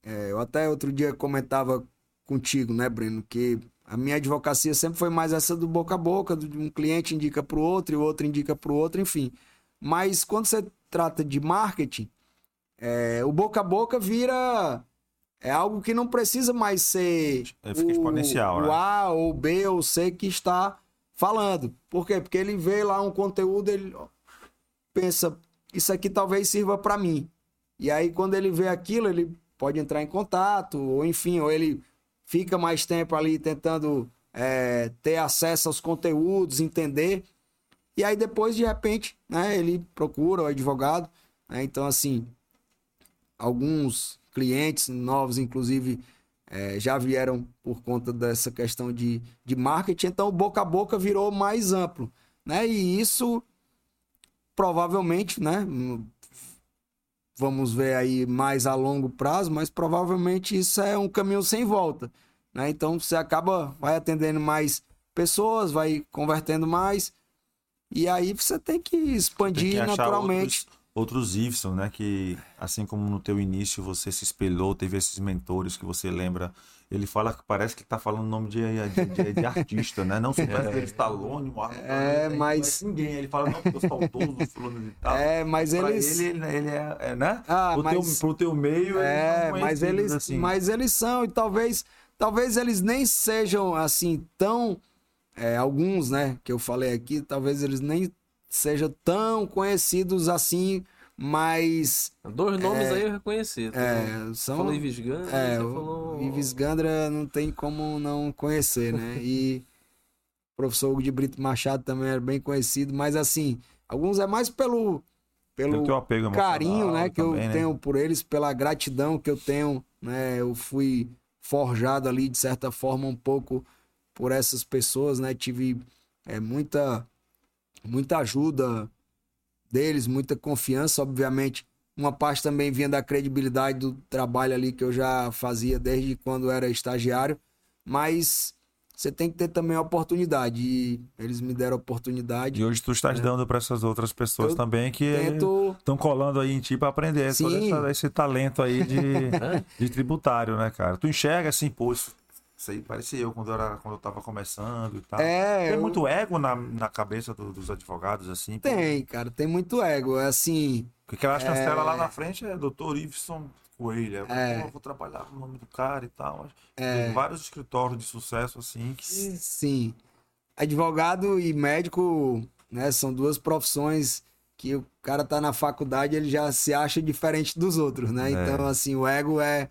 é, eu até outro dia comentava contigo, né, Breno, que a minha advocacia sempre foi mais essa do boca a boca, de um cliente indica para o outro e o outro indica para o outro, enfim. Mas quando você trata de marketing, é, o boca a boca vira é algo que não precisa mais ser Ele fica exponencial, o né? A ou B ou C que está falando. Por quê? Porque ele vê lá um conteúdo, ele pensa, isso aqui talvez sirva para mim. E aí quando ele vê aquilo, ele pode entrar em contato, ou enfim, ou ele fica mais tempo ali tentando é, ter acesso aos conteúdos, entender. E aí depois, de repente, né, ele procura o advogado. né? Então, assim, alguns clientes novos, inclusive, é, já vieram por conta dessa questão de, de marketing. Então, boca a boca virou mais amplo. Né? E isso, provavelmente, né? Vamos ver aí mais a longo prazo, mas provavelmente isso é um caminho sem volta. Né? Então, você acaba, vai atendendo mais pessoas, vai convertendo mais. E aí você tem que expandir Tem que naturalmente. Outros, outros Iveson, né? Que assim como no teu início você se espelhou, teve esses mentores que você lembra. Ele fala que parece que tá falando o nome de, de, de- de artista, né? Não Sylvester é. Stallone, o Arnold, É, não mas- ninguém. Ele fala, não, porque eu saudoso, fulano de tal. É, mas Pra eles. ele, ele é, é, né? Ah, pro, mas- teu, pro teu meio, É, eles são mas eles, assim. mas eles são, e talvez, talvez eles nem sejam assim tão. é, alguns, né, que eu falei aqui, talvez eles nem sejam tão conhecidos assim, mas Dois nomes aí eu reconheci. Tu é, são. falou Ives Gandra, É, falou... Ives Gandra não tem como não conhecer, né? *laughs* E o professor Hugo de Brito Machado também era bem conhecido, mas assim, alguns é mais pelo pelo carinho, né, que eu também, né? tenho por eles, pela gratidão que eu tenho, né? Eu fui forjado ali de certa forma um pouco por essas pessoas, né? Tive é, muita muita ajuda deles, muita confiança, obviamente. Uma parte também vinha da credibilidade do trabalho ali que eu já fazia desde quando era estagiário, mas você tem que ter também a oportunidade e eles me deram a oportunidade. E hoje tu estás dando para essas outras pessoas É. Eu também que Tento estão colando aí em ti para aprender todo Sim. essa- esse talento aí de, *laughs* de tributário, né, cara? Tu enxerga assim, pô, isso, isso aí parece eu quando eu, era, quando eu tava começando e tal. É, Tem eu- muito ego na, na cabeça do- dos advogados, assim. Tem, cara, tem muito ego. É assim, Porque aquela chancela lá na frente é Dr. Iveson Coelho. Eu, É. pô, eu vou trabalhar com o nome do cara e tal. Tem vários escritórios de sucesso, assim, que sim. Advogado e médico, né, são duas profissões que o cara tá na faculdade, ele já se acha diferente dos outros, né? É. Então, assim, o ego é.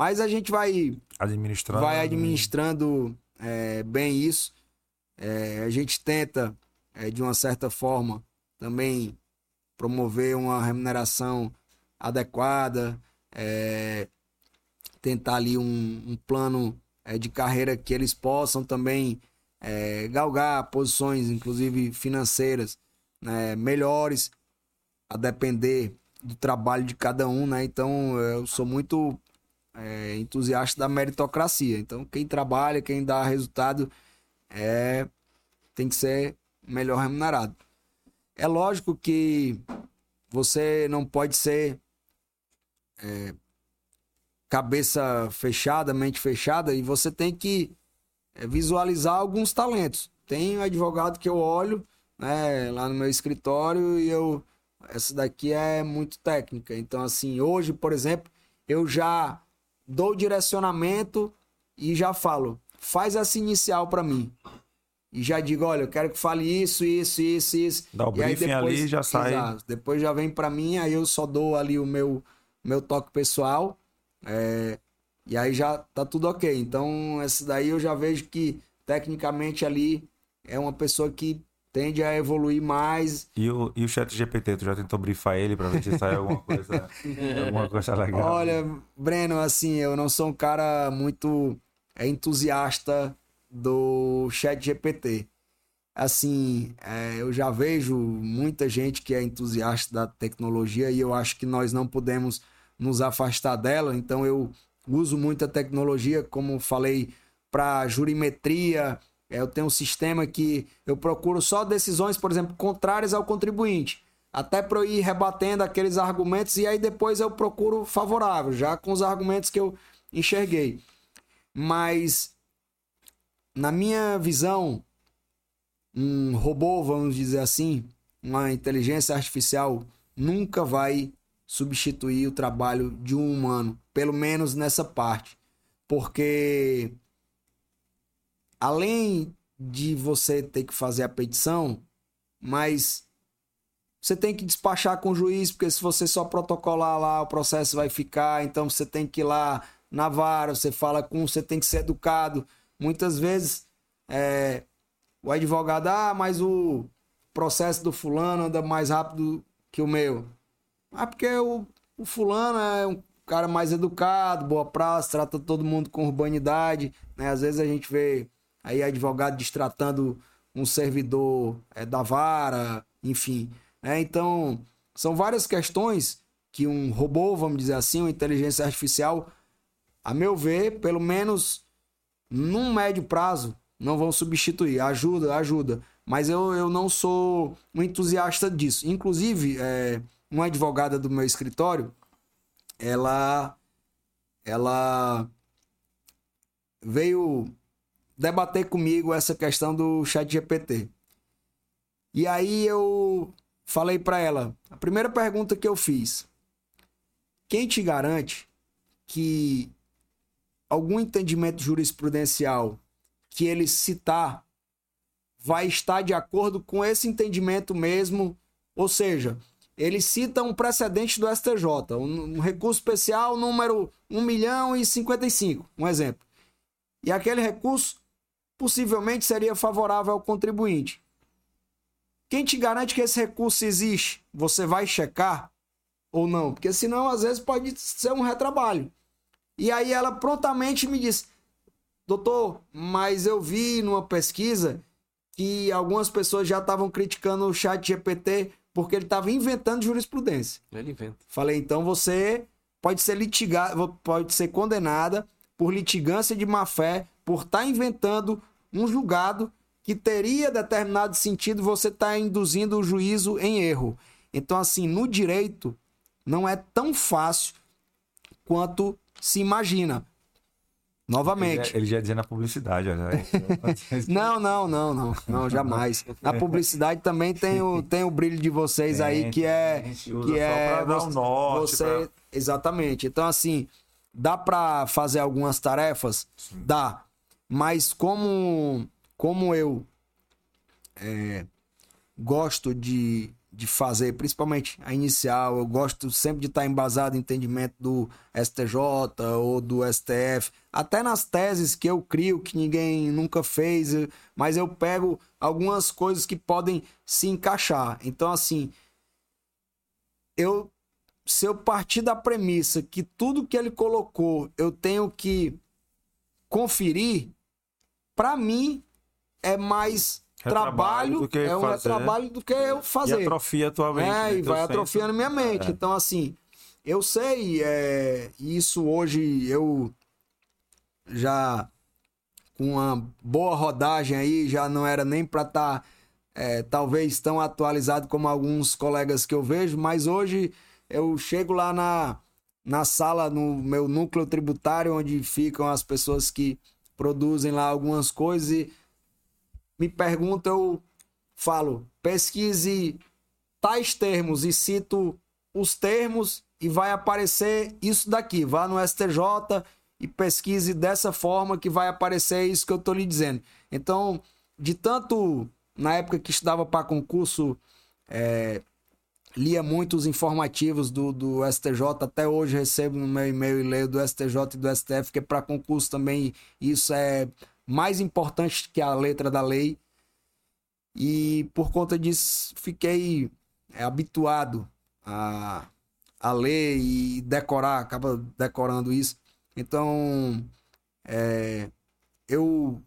Mas a gente vai administrando. vai administrando é, bem isso. É, a gente tenta, é, de uma certa forma, também promover uma remuneração adequada, é, tentar ali um, um plano é, de carreira que eles possam também é, galgar posições, inclusive financeiras, né, melhores, a depender do trabalho de cada um, né? Então eu sou muito é, entusiasta da meritocracia. Então, quem trabalha, quem dá resultado, é, tem que ser melhor remunerado. É lógico que você não pode ser é, cabeça fechada, mente fechada, e você tem que é, visualizar alguns talentos. Tem um advogado que eu olho né, lá no meu escritório e eu. Essa daqui é muito técnica. Então, assim, hoje, por exemplo, eu já dou direcionamento e já falo, faz essa inicial para mim. E já digo, olha, eu quero que fale isso, isso, isso, isso. Dá o E aí briefing ali e já sai. Exato. Depois já vem para mim, aí eu só dou ali o meu, meu toque pessoal. é, e aí já tá tudo ok. Então, essa daí eu já vejo que tecnicamente ali é uma pessoa que tende a evoluir mais. E o, e o chat GPT, tu já tentou brifar ele pra ver se sai alguma coisa, *laughs* alguma coisa legal? Olha, Breno, assim, eu não sou um cara muito entusiasta do chat GPT. Assim, é, eu já vejo muita gente que é entusiasta da tecnologia e eu acho que nós não podemos nos afastar dela. Então, eu uso muita tecnologia, como falei, para jurimetria. É, eu tenho um sistema que eu procuro só decisões, por exemplo, contrárias ao contribuinte. até para eu ir rebatendo aqueles argumentos e aí depois eu procuro favorável, já com os argumentos que eu enxerguei. Mas na minha visão, um robô, vamos dizer assim, uma inteligência artificial nunca vai substituir o trabalho de um humano, pelo menos nessa parte. Porque além de você ter que fazer a petição, mas você tem que despachar com o juiz, porque se você só protocolar lá, o processo vai ficar, então você tem que ir lá na vara, você fala com, você tem que ser educado. Muitas vezes é, o advogado, ah, mas o processo do fulano anda mais rápido que o meu. Ah, porque o, o fulano é um cara mais educado, boa praça, trata todo mundo com urbanidade, né? Às vezes a gente vê aí advogado destratando um servidor é, da vara, enfim. Né? Então, são várias questões que um robô, vamos dizer assim, uma inteligência artificial, a meu ver, pelo menos num médio prazo, não vão substituir. Ajuda, ajuda. Mas eu, eu não sou um entusiasta disso. Inclusive, é, uma advogada do meu escritório, ela, ela veio debater comigo essa questão do chat GPT. E aí eu falei para ela, a primeira pergunta que eu fiz, quem te garante que algum entendimento jurisprudencial que ele citar vai estar de acordo com esse entendimento mesmo, ou seja, ele cita um precedente do STJ, um, um recurso especial número 1 milhão e 55, um exemplo. E aquele recurso possivelmente seria favorável ao contribuinte. Quem te garante que esse recurso existe? Você vai checar ou não? Porque senão, às vezes, pode ser um retrabalho. E aí ela prontamente me disse: Doutor, mas eu vi numa pesquisa que algumas pessoas já estavam criticando o chat GPT porque ele estava inventando jurisprudência. Ele inventa. Falei, então você pode ser litigada, pode ser condenada por litigância de má fé, por estar tá inventando um julgado que teria determinado sentido, você está induzindo o juízo em erro. Então, assim, no direito, não é tão fácil quanto se imagina. Novamente. Ele já, ele já dizia na publicidade, olha. *laughs* não, não, não, não, não, jamais. Na publicidade também tem o, tem o brilho de vocês tem, aí que é que é você, norte, você pra... exatamente. Então assim, dá para fazer algumas tarefas, Sim. dá. Mas como como eu é, gosto de de fazer, principalmente a inicial. Eu gosto sempre de estar embasado em entendimento do STJ ou do STF, até nas teses que eu crio que ninguém nunca fez, mas eu pego algumas coisas que podem se encaixar. Então, assim, eu se eu partir da premissa que tudo que ele colocou eu tenho que conferir, para mim é mais trabalho, é um trabalho do que eu fazer. E atrofia a tua mente. É, e vai atrofiando minha mente. É. Então, assim, eu sei, é, isso hoje eu já com uma boa rodagem aí, já não era nem para estar tá, é, talvez tão atualizado como alguns colegas que eu vejo, mas hoje eu chego lá na, na sala, no meu núcleo tributário, onde ficam as pessoas que produzem lá algumas coisas e me pergunta, eu falo, pesquise tais termos e cito os termos e vai aparecer isso daqui. Vá no STJ e pesquise dessa forma que vai aparecer isso que eu estou lhe dizendo. Então, de tanto na época que estudava para concurso, é, lia muitos informativos do, do STJ, até hoje recebo no meu e-mail e leio do STJ e do STF, que é para concurso também isso é mais importante que a letra da lei. E por conta disso, fiquei é, habituado a, a ler e decorar, acaba decorando isso. Então, é, eu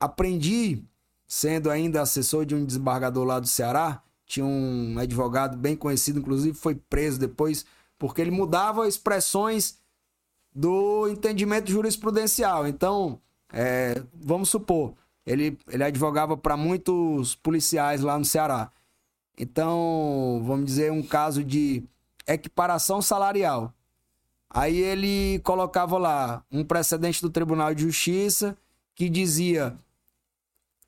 aprendi, sendo ainda assessor de um desembargador lá do Ceará, tinha um advogado bem conhecido, inclusive foi preso depois, porque ele mudava expressões do entendimento jurisprudencial. Então, é, vamos supor, ele, ele advogava para muitos policiais lá no Ceará. Então, vamos dizer, um caso de equiparação salarial. Aí ele colocava lá um precedente do Tribunal de Justiça que dizia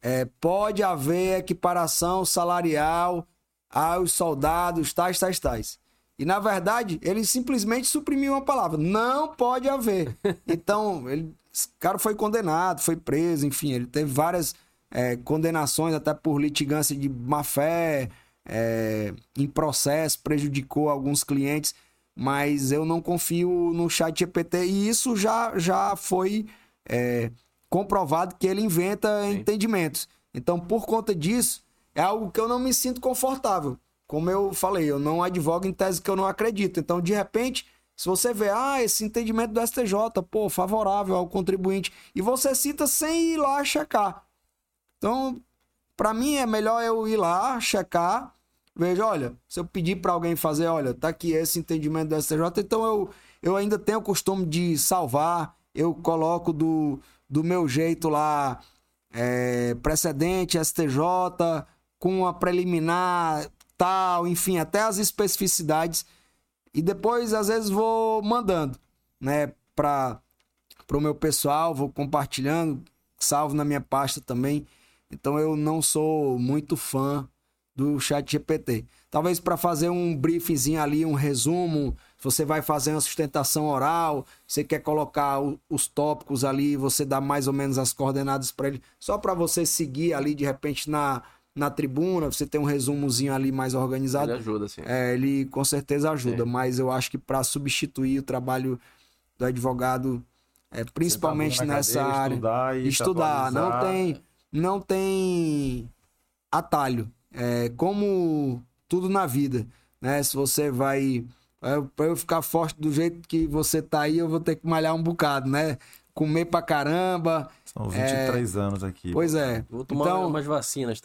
é, pode haver equiparação salarial aos soldados, tais, tais, tais. E na verdade, ele simplesmente suprimiu uma palavra. Não pode haver. *laughs* Então, ele, esse cara foi condenado, foi preso, enfim, ele teve várias é, condenações, até por litigância de má fé, é, em processo, prejudicou alguns clientes, mas eu não confio no chat GPT e isso já, já foi é, comprovado que ele inventa Sim. entendimentos. Então, por conta disso, é algo que eu não me sinto confortável. Como eu falei, eu não advogo em tese que eu não acredito. Então, de repente, se você vê, ah, esse entendimento do STJ, pô, favorável ao contribuinte, e você cita sem ir lá checar. Então, para mim é melhor eu ir lá, checar, veja, olha, se eu pedir para alguém fazer, olha, tá aqui esse entendimento do STJ, então eu, eu ainda tenho o costume de salvar, eu coloco do, do meu jeito lá, é, precedente, STJ, com a preliminar, tal, enfim, até as especificidades. E depois, às vezes, vou mandando, né, para o meu pessoal, vou compartilhando, salvo na minha pasta também. Então, eu não sou muito fã do chat GPT. Talvez para fazer um briefingzinho ali, um resumo, você vai fazer uma sustentação oral, você quer colocar o, os tópicos ali, você dá mais ou menos as coordenadas para ele, só para você seguir ali de repente na, na tribuna, você tem um resumozinho ali mais organizado. Ele ajuda, sim. É, ele com certeza ajuda, sim. mas eu acho que para substituir o trabalho do advogado, é, principalmente tá nessa cadeira, área, estudar, estudar não tem não tem atalho. É, como tudo na vida, né? Se você vai. É, para eu ficar forte do jeito que você tá aí, eu vou ter que malhar um bocado, né? Comer pra caramba. São 23 é... anos aqui. Pois é. Vou tomar então... umas vacinas.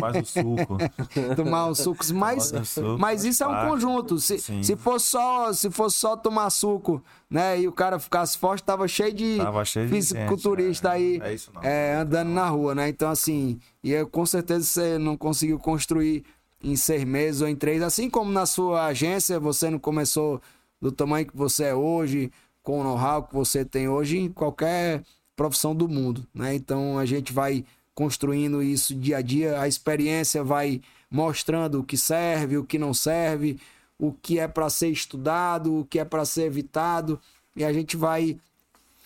mais *laughs* o suco. *laughs* tomar uns sucos. Mas, suco, mas isso é um conjunto. Se, se, fosse só, se fosse só tomar suco, né? E o cara ficasse forte, tava cheio de tava cheio fisiculturista de gente, é. aí é é, andando na rua, né? Então, assim, e eu, com certeza você não conseguiu construir em seis meses ou em três. Assim como na sua agência, você não começou do tamanho que você é hoje, com o know-how que você tem hoje, em qualquer profissão do mundo, né? Então a gente vai construindo isso dia a dia, a experiência vai mostrando o que serve, o que não serve, o que é para ser estudado, o que é para ser evitado, e a gente vai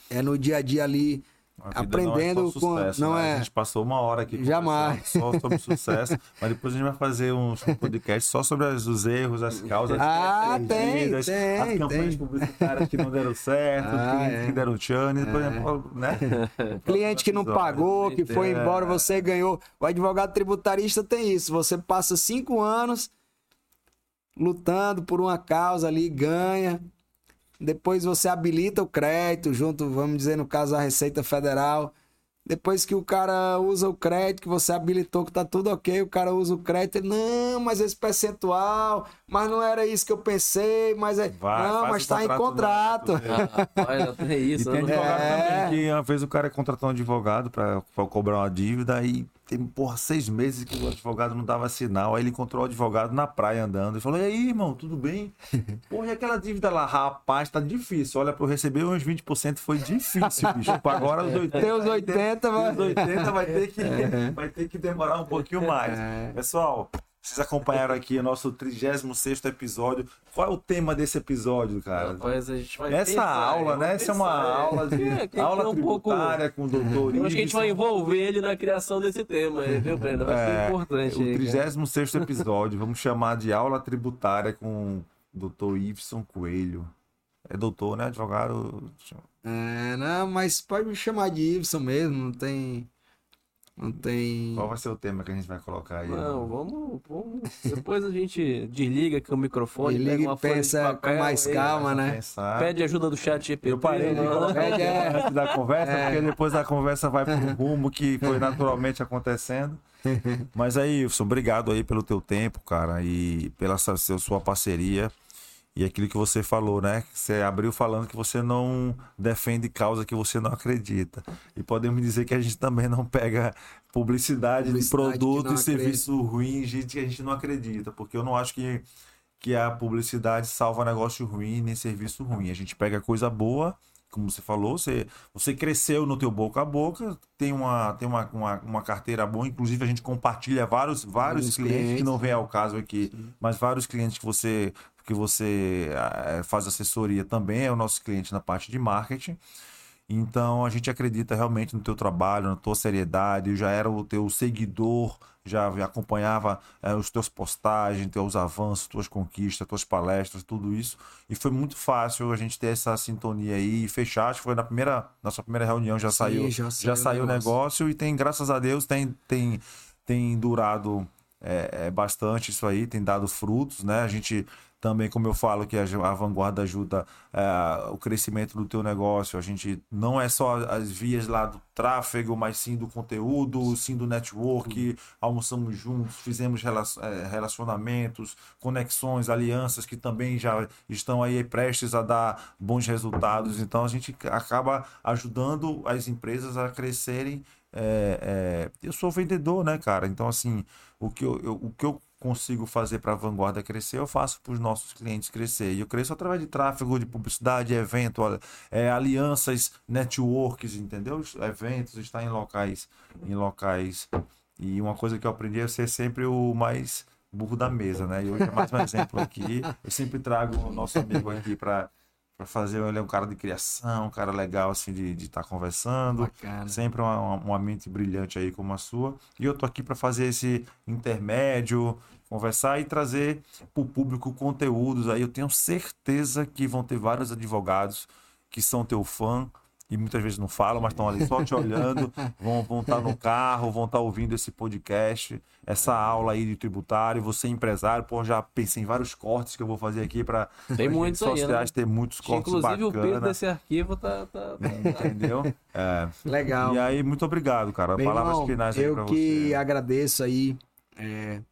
é no dia a dia ali aprendendo não é com sucesso, não né? é a gente passou uma hora aqui jamais só sobre sucesso *laughs* mas depois a gente vai fazer um podcast só sobre os erros as causas ah tem tem as campanhas tem. publicitárias que não deram certo ah, clientes é. que deram chane depois é. né *laughs* cliente que não pagou que foi embora você ganhou o advogado tributarista tem isso você passa cinco anos lutando por uma causa ali ganha depois você habilita o crédito junto, vamos dizer, no caso da Receita Federal. Depois que o cara usa o crédito, que você habilitou, que tá tudo ok, o cara usa o crédito, ele, não, mas esse percentual, mas não era isso que eu pensei, mas é. Vai, não, mas tá em contrato. Ah, tem isso, e tem advogado é. também, que uma vez o cara contratou um advogado para cobrar uma dívida e tem, porra, seis meses que o advogado não dava sinal. Aí ele encontrou o advogado na praia andando e falou: E aí, irmão, tudo bem? *laughs* Porra, e aquela dívida lá, rapaz, tá difícil. Olha, para eu receber uns 20% foi difícil, bicho. Agora os 80. Tem os 80, vai... Os 80 vai ter que, é. *laughs* vai ter que demorar um pouquinho mais. É. Pessoal, vocês acompanharam aqui o nosso 36 episódio. Qual é o tema desse episódio, cara? Rapaz, a gente vai Essa pensar, aula, né? Essa é uma aula de é, aula um tributária pouco... com o doutor Eu acho que a gente vai envolver ele na criação desse tema, viu, Brenda? Vai é, ser importante. O 36 episódio, vamos chamar de aula tributária com o doutor Iveson Coelho. É doutor, né? Advogado. É, não, mas pode me chamar de Iveson mesmo, não tem. Não tem. Qual vai ser o tema que a gente vai colocar aí? Não, vamos, vamos. Depois a gente desliga aqui o microfone, Liga pega uma pensa papel, com mais calma, né? Pensar. Pede ajuda do chat GPT. Eu parei de colocar é. antes da conversa, é. porque depois a conversa vai para *laughs* um rumo que foi naturalmente acontecendo. *laughs* Mas aí, Wilson, obrigado aí pelo teu tempo, cara, e pela sua parceria. E aquilo que você falou, né? Você abriu falando que você não defende causa que você não acredita. E podemos dizer que a gente também não pega publicidade, publicidade de produto e serviço ruim, gente que a gente não acredita. Porque eu não acho que, que a publicidade salva negócio ruim nem serviço ruim. A gente pega coisa boa como você falou, você, você cresceu no teu boca a boca, tem uma, tem uma, uma, uma carteira boa, inclusive a gente compartilha vários, vários, vários clientes, clientes, que não vem ao caso aqui, Sim. mas vários clientes que você que você é, faz assessoria também é o nosso cliente na parte de marketing. Então a gente acredita realmente no teu trabalho, na tua seriedade. Eu já era o teu seguidor, já acompanhava é, os teus postagens, teus avanços, tuas conquistas, tuas palestras, tudo isso. E foi muito fácil a gente ter essa sintonia aí e fechar. Acho que foi na primeira, nossa primeira reunião já Sim, saiu, já, já saiu o negócio. negócio e tem, graças a Deus, tem, tem, tem durado é, é, bastante isso aí, tem dado frutos, né? A gente também, como eu falo, que a, a vanguarda ajuda é, o crescimento do teu negócio. A gente não é só as vias lá do tráfego, mas sim do conteúdo, sim do network. Almoçamos juntos, fizemos é, relacionamentos, conexões, alianças que também já estão aí prestes a dar bons resultados. Então a gente acaba ajudando as empresas a crescerem é, é, eu sou vendedor, né, cara? Então, assim, o que eu, eu o que eu consigo fazer para a vanguarda crescer, eu faço para os nossos clientes crescer. E eu cresço através de tráfego, de publicidade, evento, é, alianças, networks, entendeu? Eventos, estar em locais, em locais. E uma coisa que eu aprendi é ser sempre o mais burro da mesa, né? E hoje é mais um *laughs* exemplo aqui. Eu sempre trago o nosso amigo aqui para para fazer ele é um cara de criação, um cara legal assim de estar tá conversando. Bacana. Sempre uma, uma, mente brilhante aí como a sua. E eu tô aqui para fazer esse intermédio, conversar e trazer para o público conteúdos aí. Eu tenho certeza que vão ter vários advogados que são teu fã, e muitas vezes não falam, mas estão ali só te olhando, vão, vão estar tá no carro, vão estar tá ouvindo esse podcast, essa aula aí de tributário, você é empresário, pô, já pensei em vários cortes que eu vou fazer aqui para tem muitos sociais, aí, né? tem muitos cortes Inclusive bacana. o peso desse arquivo tá... tá, tá... Entendeu? *laughs* É. Legal. E aí, muito obrigado, cara. Bem, Palavras irmão, finais aí Eu que agradeço aí é,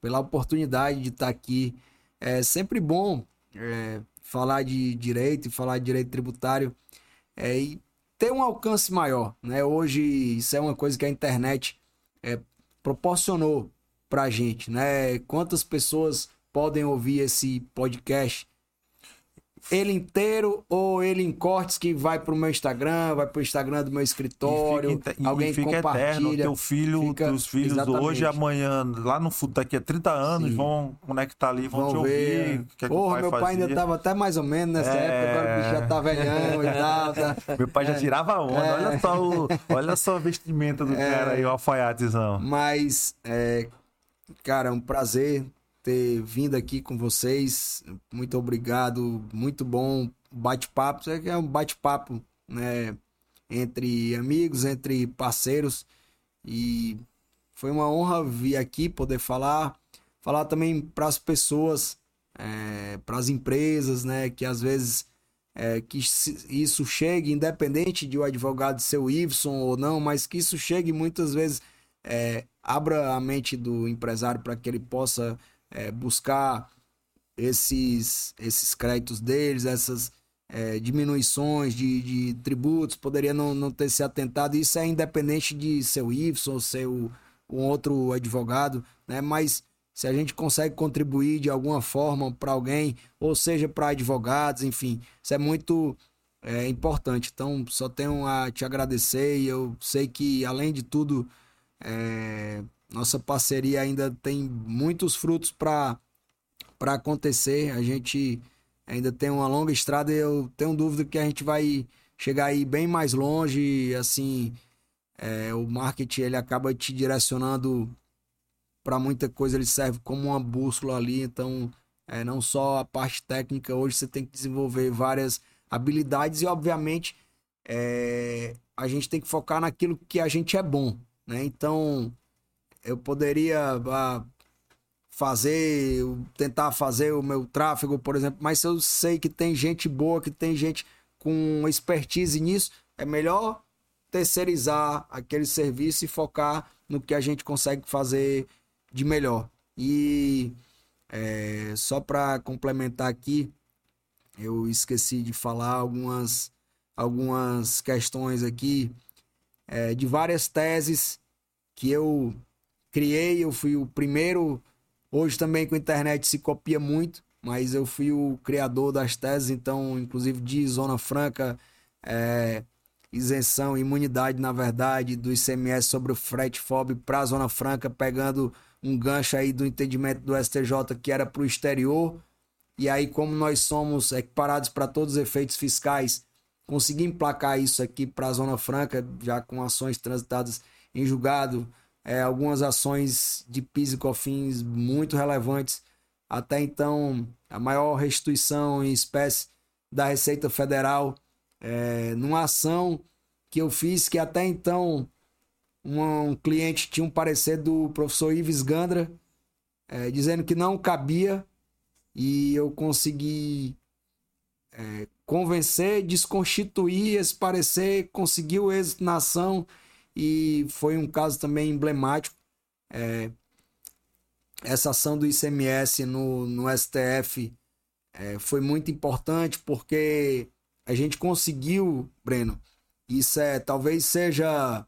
pela oportunidade de estar tá aqui. É sempre bom é, falar de direito e falar de direito tributário é, e ter um alcance maior. Né? Hoje, isso é uma coisa que a internet é, proporcionou para a gente. Né? Quantas pessoas podem ouvir esse podcast ele inteiro ou ele em cortes que vai pro meu Instagram, vai pro Instagram do meu escritório, e fica, alguém e fica compartilha. Eterno, teu filho, fica, teus filhos exatamente. hoje, amanhã, lá no futuro, daqui a 30 anos, Sim. vão conectar ali, vão, vão te ouvir. O que é que Porra, meu pai ainda tava até mais ou menos nessa é... época, agora o bicho já tá velhão e tal. Tá... *laughs* Meu pai já é. tirava onda, é... olha só o, olha só a vestimenta do *laughs* é... cara aí, o alfaiatezão. Mas, é, cara, é um prazer ter vindo aqui com vocês. Muito obrigado, muito bom bate-papo. É um bate-papo, né? Entre amigos, entre parceiros. E foi uma honra vir aqui poder falar. Falar também para as pessoas, é, para as empresas, né? Que às vezes é, que isso chegue, independente de o advogado ser o Iveson ou não, mas que isso chegue muitas vezes, é, abra a mente do empresário para que ele possa é, buscar esses, esses créditos deles, essas é, diminuições de, de, tributos, poderia não, não ter se atentado. Isso é independente de ser o ou ser um outro advogado, né? mas se a gente consegue contribuir de alguma forma para alguém, ou seja, para advogados, enfim, isso é muito é, importante. Então, só tenho a te agradecer e eu sei que, além de tudo, é, nossa parceria ainda tem muitos frutos para acontecer. A gente ainda tem uma longa estrada e eu tenho dúvida que a gente vai chegar aí bem mais longe. Assim, é, o marketing ele acaba te direcionando para muita coisa, ele serve como uma bússola ali. Então, é, não só a parte técnica, hoje você tem que desenvolver várias habilidades e, obviamente, é, a gente tem que focar naquilo que a gente é bom. Né? Então, eu poderia ah, fazer, tentar fazer o meu tráfego, por exemplo, mas se eu sei que tem gente boa, que tem gente com expertise nisso, é melhor terceirizar aquele serviço e focar no que a gente consegue fazer de melhor. E é, só para complementar aqui, eu esqueci de falar algumas, algumas questões aqui é, de várias teses que eu criei. Eu fui o primeiro. Hoje também com a internet se copia muito, mas eu fui o criador das teses, então, inclusive de Zona Franca, é, isenção, imunidade, na verdade, do ICMS sobre o frete FOB para a Zona Franca, pegando um gancho aí do entendimento do STJ que era para o exterior. E aí, como nós somos equiparados para todos os efeitos fiscais, consegui emplacar isso aqui para a Zona Franca, já com ações transitadas em julgado, é, algumas ações de PIS e COFINS muito relevantes. Até então, a maior restituição em espécie da Receita Federal, é, numa ação que eu fiz que até então um, cliente tinha um parecer do professor Ives Gandra, é, dizendo que não cabia e eu consegui é, convencer, desconstituir esse parecer, conseguiu êxito na ação e foi um caso também emblemático. É, essa ação do ICMS no, no STF é, foi muito importante porque a gente conseguiu, Breno, isso é talvez seja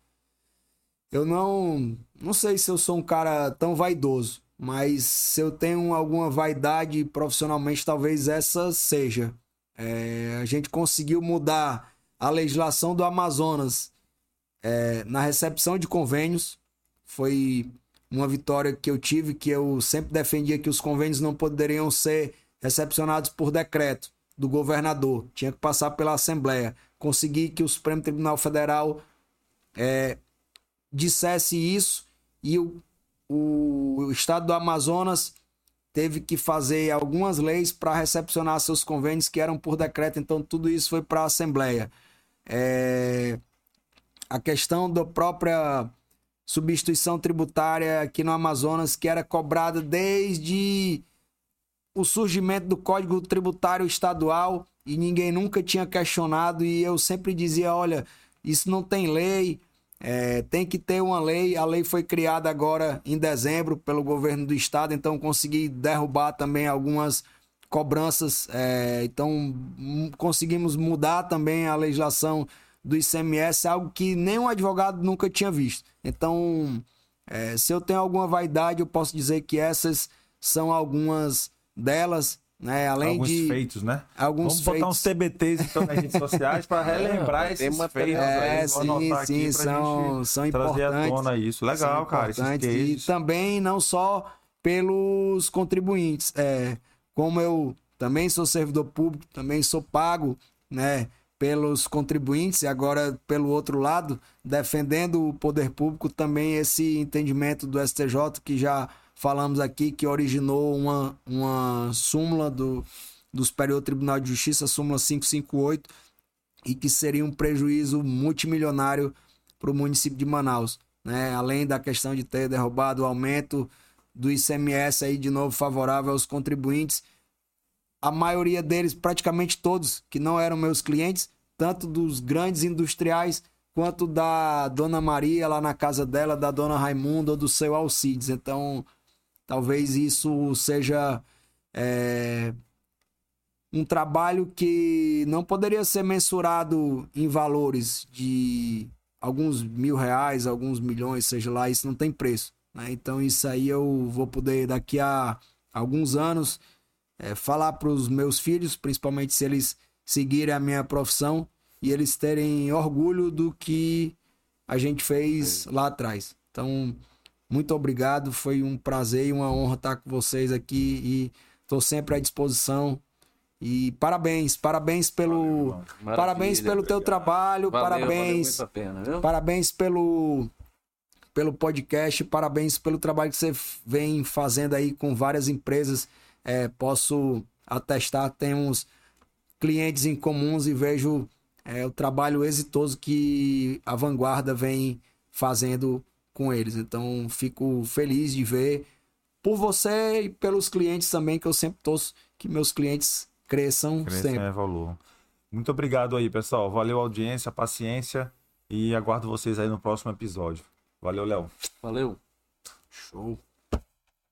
eu não não sei se eu sou um cara tão vaidoso, mas se eu tenho alguma vaidade profissionalmente, talvez essa seja. É, a gente conseguiu mudar a legislação do Amazonas é, na recepção de convênios. Foi uma vitória que eu tive, que eu sempre defendia que os convênios não poderiam ser recepcionados por decreto do governador, tinha que passar pela Assembleia. Consegui que o Supremo Tribunal Federal é, dissesse isso e o, o, estado do Amazonas teve que fazer algumas leis para recepcionar seus convênios que eram por decreto, então tudo isso foi para a Assembleia. É... A questão da própria substituição tributária aqui no Amazonas, que era cobrada desde o surgimento do Código Tributário Estadual e ninguém nunca tinha questionado, e eu sempre dizia: olha, isso não tem lei, é, tem que ter uma lei. A lei foi criada agora em dezembro pelo governo do estado, então consegui derrubar também algumas cobranças. É, então conseguimos mudar também a legislação do ICMS, algo que nenhum advogado nunca tinha visto. Então, é, se eu tenho alguma vaidade, eu posso dizer que essas são algumas delas. Né? Além alguns de feitos, né? Alguns Vamos botar feitos. uns TBTs então nas redes sociais para *laughs* relembrar tem esses uma- feitos. É, aí. Sim, aqui sim, são, gente são trazer à importantes. tona isso. Legal, cara. Esses importantes. E também não só pelos contribuintes. É, como eu também sou servidor público, também sou pago, né? Pelos contribuintes e agora pelo outro lado, defendendo o poder público, também esse entendimento do STJ que já falamos aqui, que originou uma, uma súmula do, do Superior Tribunal de Justiça, súmula 558, e que seria um prejuízo multimilionário para o município de Manaus. Né? Além da questão de ter derrubado o aumento do ICMS aí de novo favorável aos contribuintes, a maioria deles, praticamente todos, que não eram meus clientes, tanto dos grandes industriais quanto da Dona Maria lá na casa dela, da Dona Raimunda ou do seu Alcides. Então, talvez isso seja é, um trabalho que não poderia ser mensurado em valores de alguns mil reais, alguns milhões, seja lá, isso não tem preço. né? Então, isso aí eu vou poder, daqui a alguns anos, é, falar para os meus filhos, principalmente se eles seguirem a minha profissão e eles terem orgulho do que a gente fez lá atrás. Então, muito obrigado, foi um prazer e uma honra estar com vocês aqui e estou sempre à disposição. E parabéns, parabéns pelo, Maravilha. parabéns pelo teu trabalho, Valeu, parabéns, Valeu pena, parabéns pelo pelo podcast, parabéns pelo trabalho que você vem fazendo aí com várias empresas. É, posso atestar, temos clientes em comuns e vejo é, o trabalho exitoso que a Vanguarda vem fazendo com eles. Então, fico feliz de ver por você e pelos clientes também, que eu sempre torço que meus clientes cresçam Crescem sempre. é valor. Muito obrigado aí, pessoal. Valeu a audiência, a paciência e aguardo vocês aí no próximo episódio. Valeu, Léo. Valeu. Show.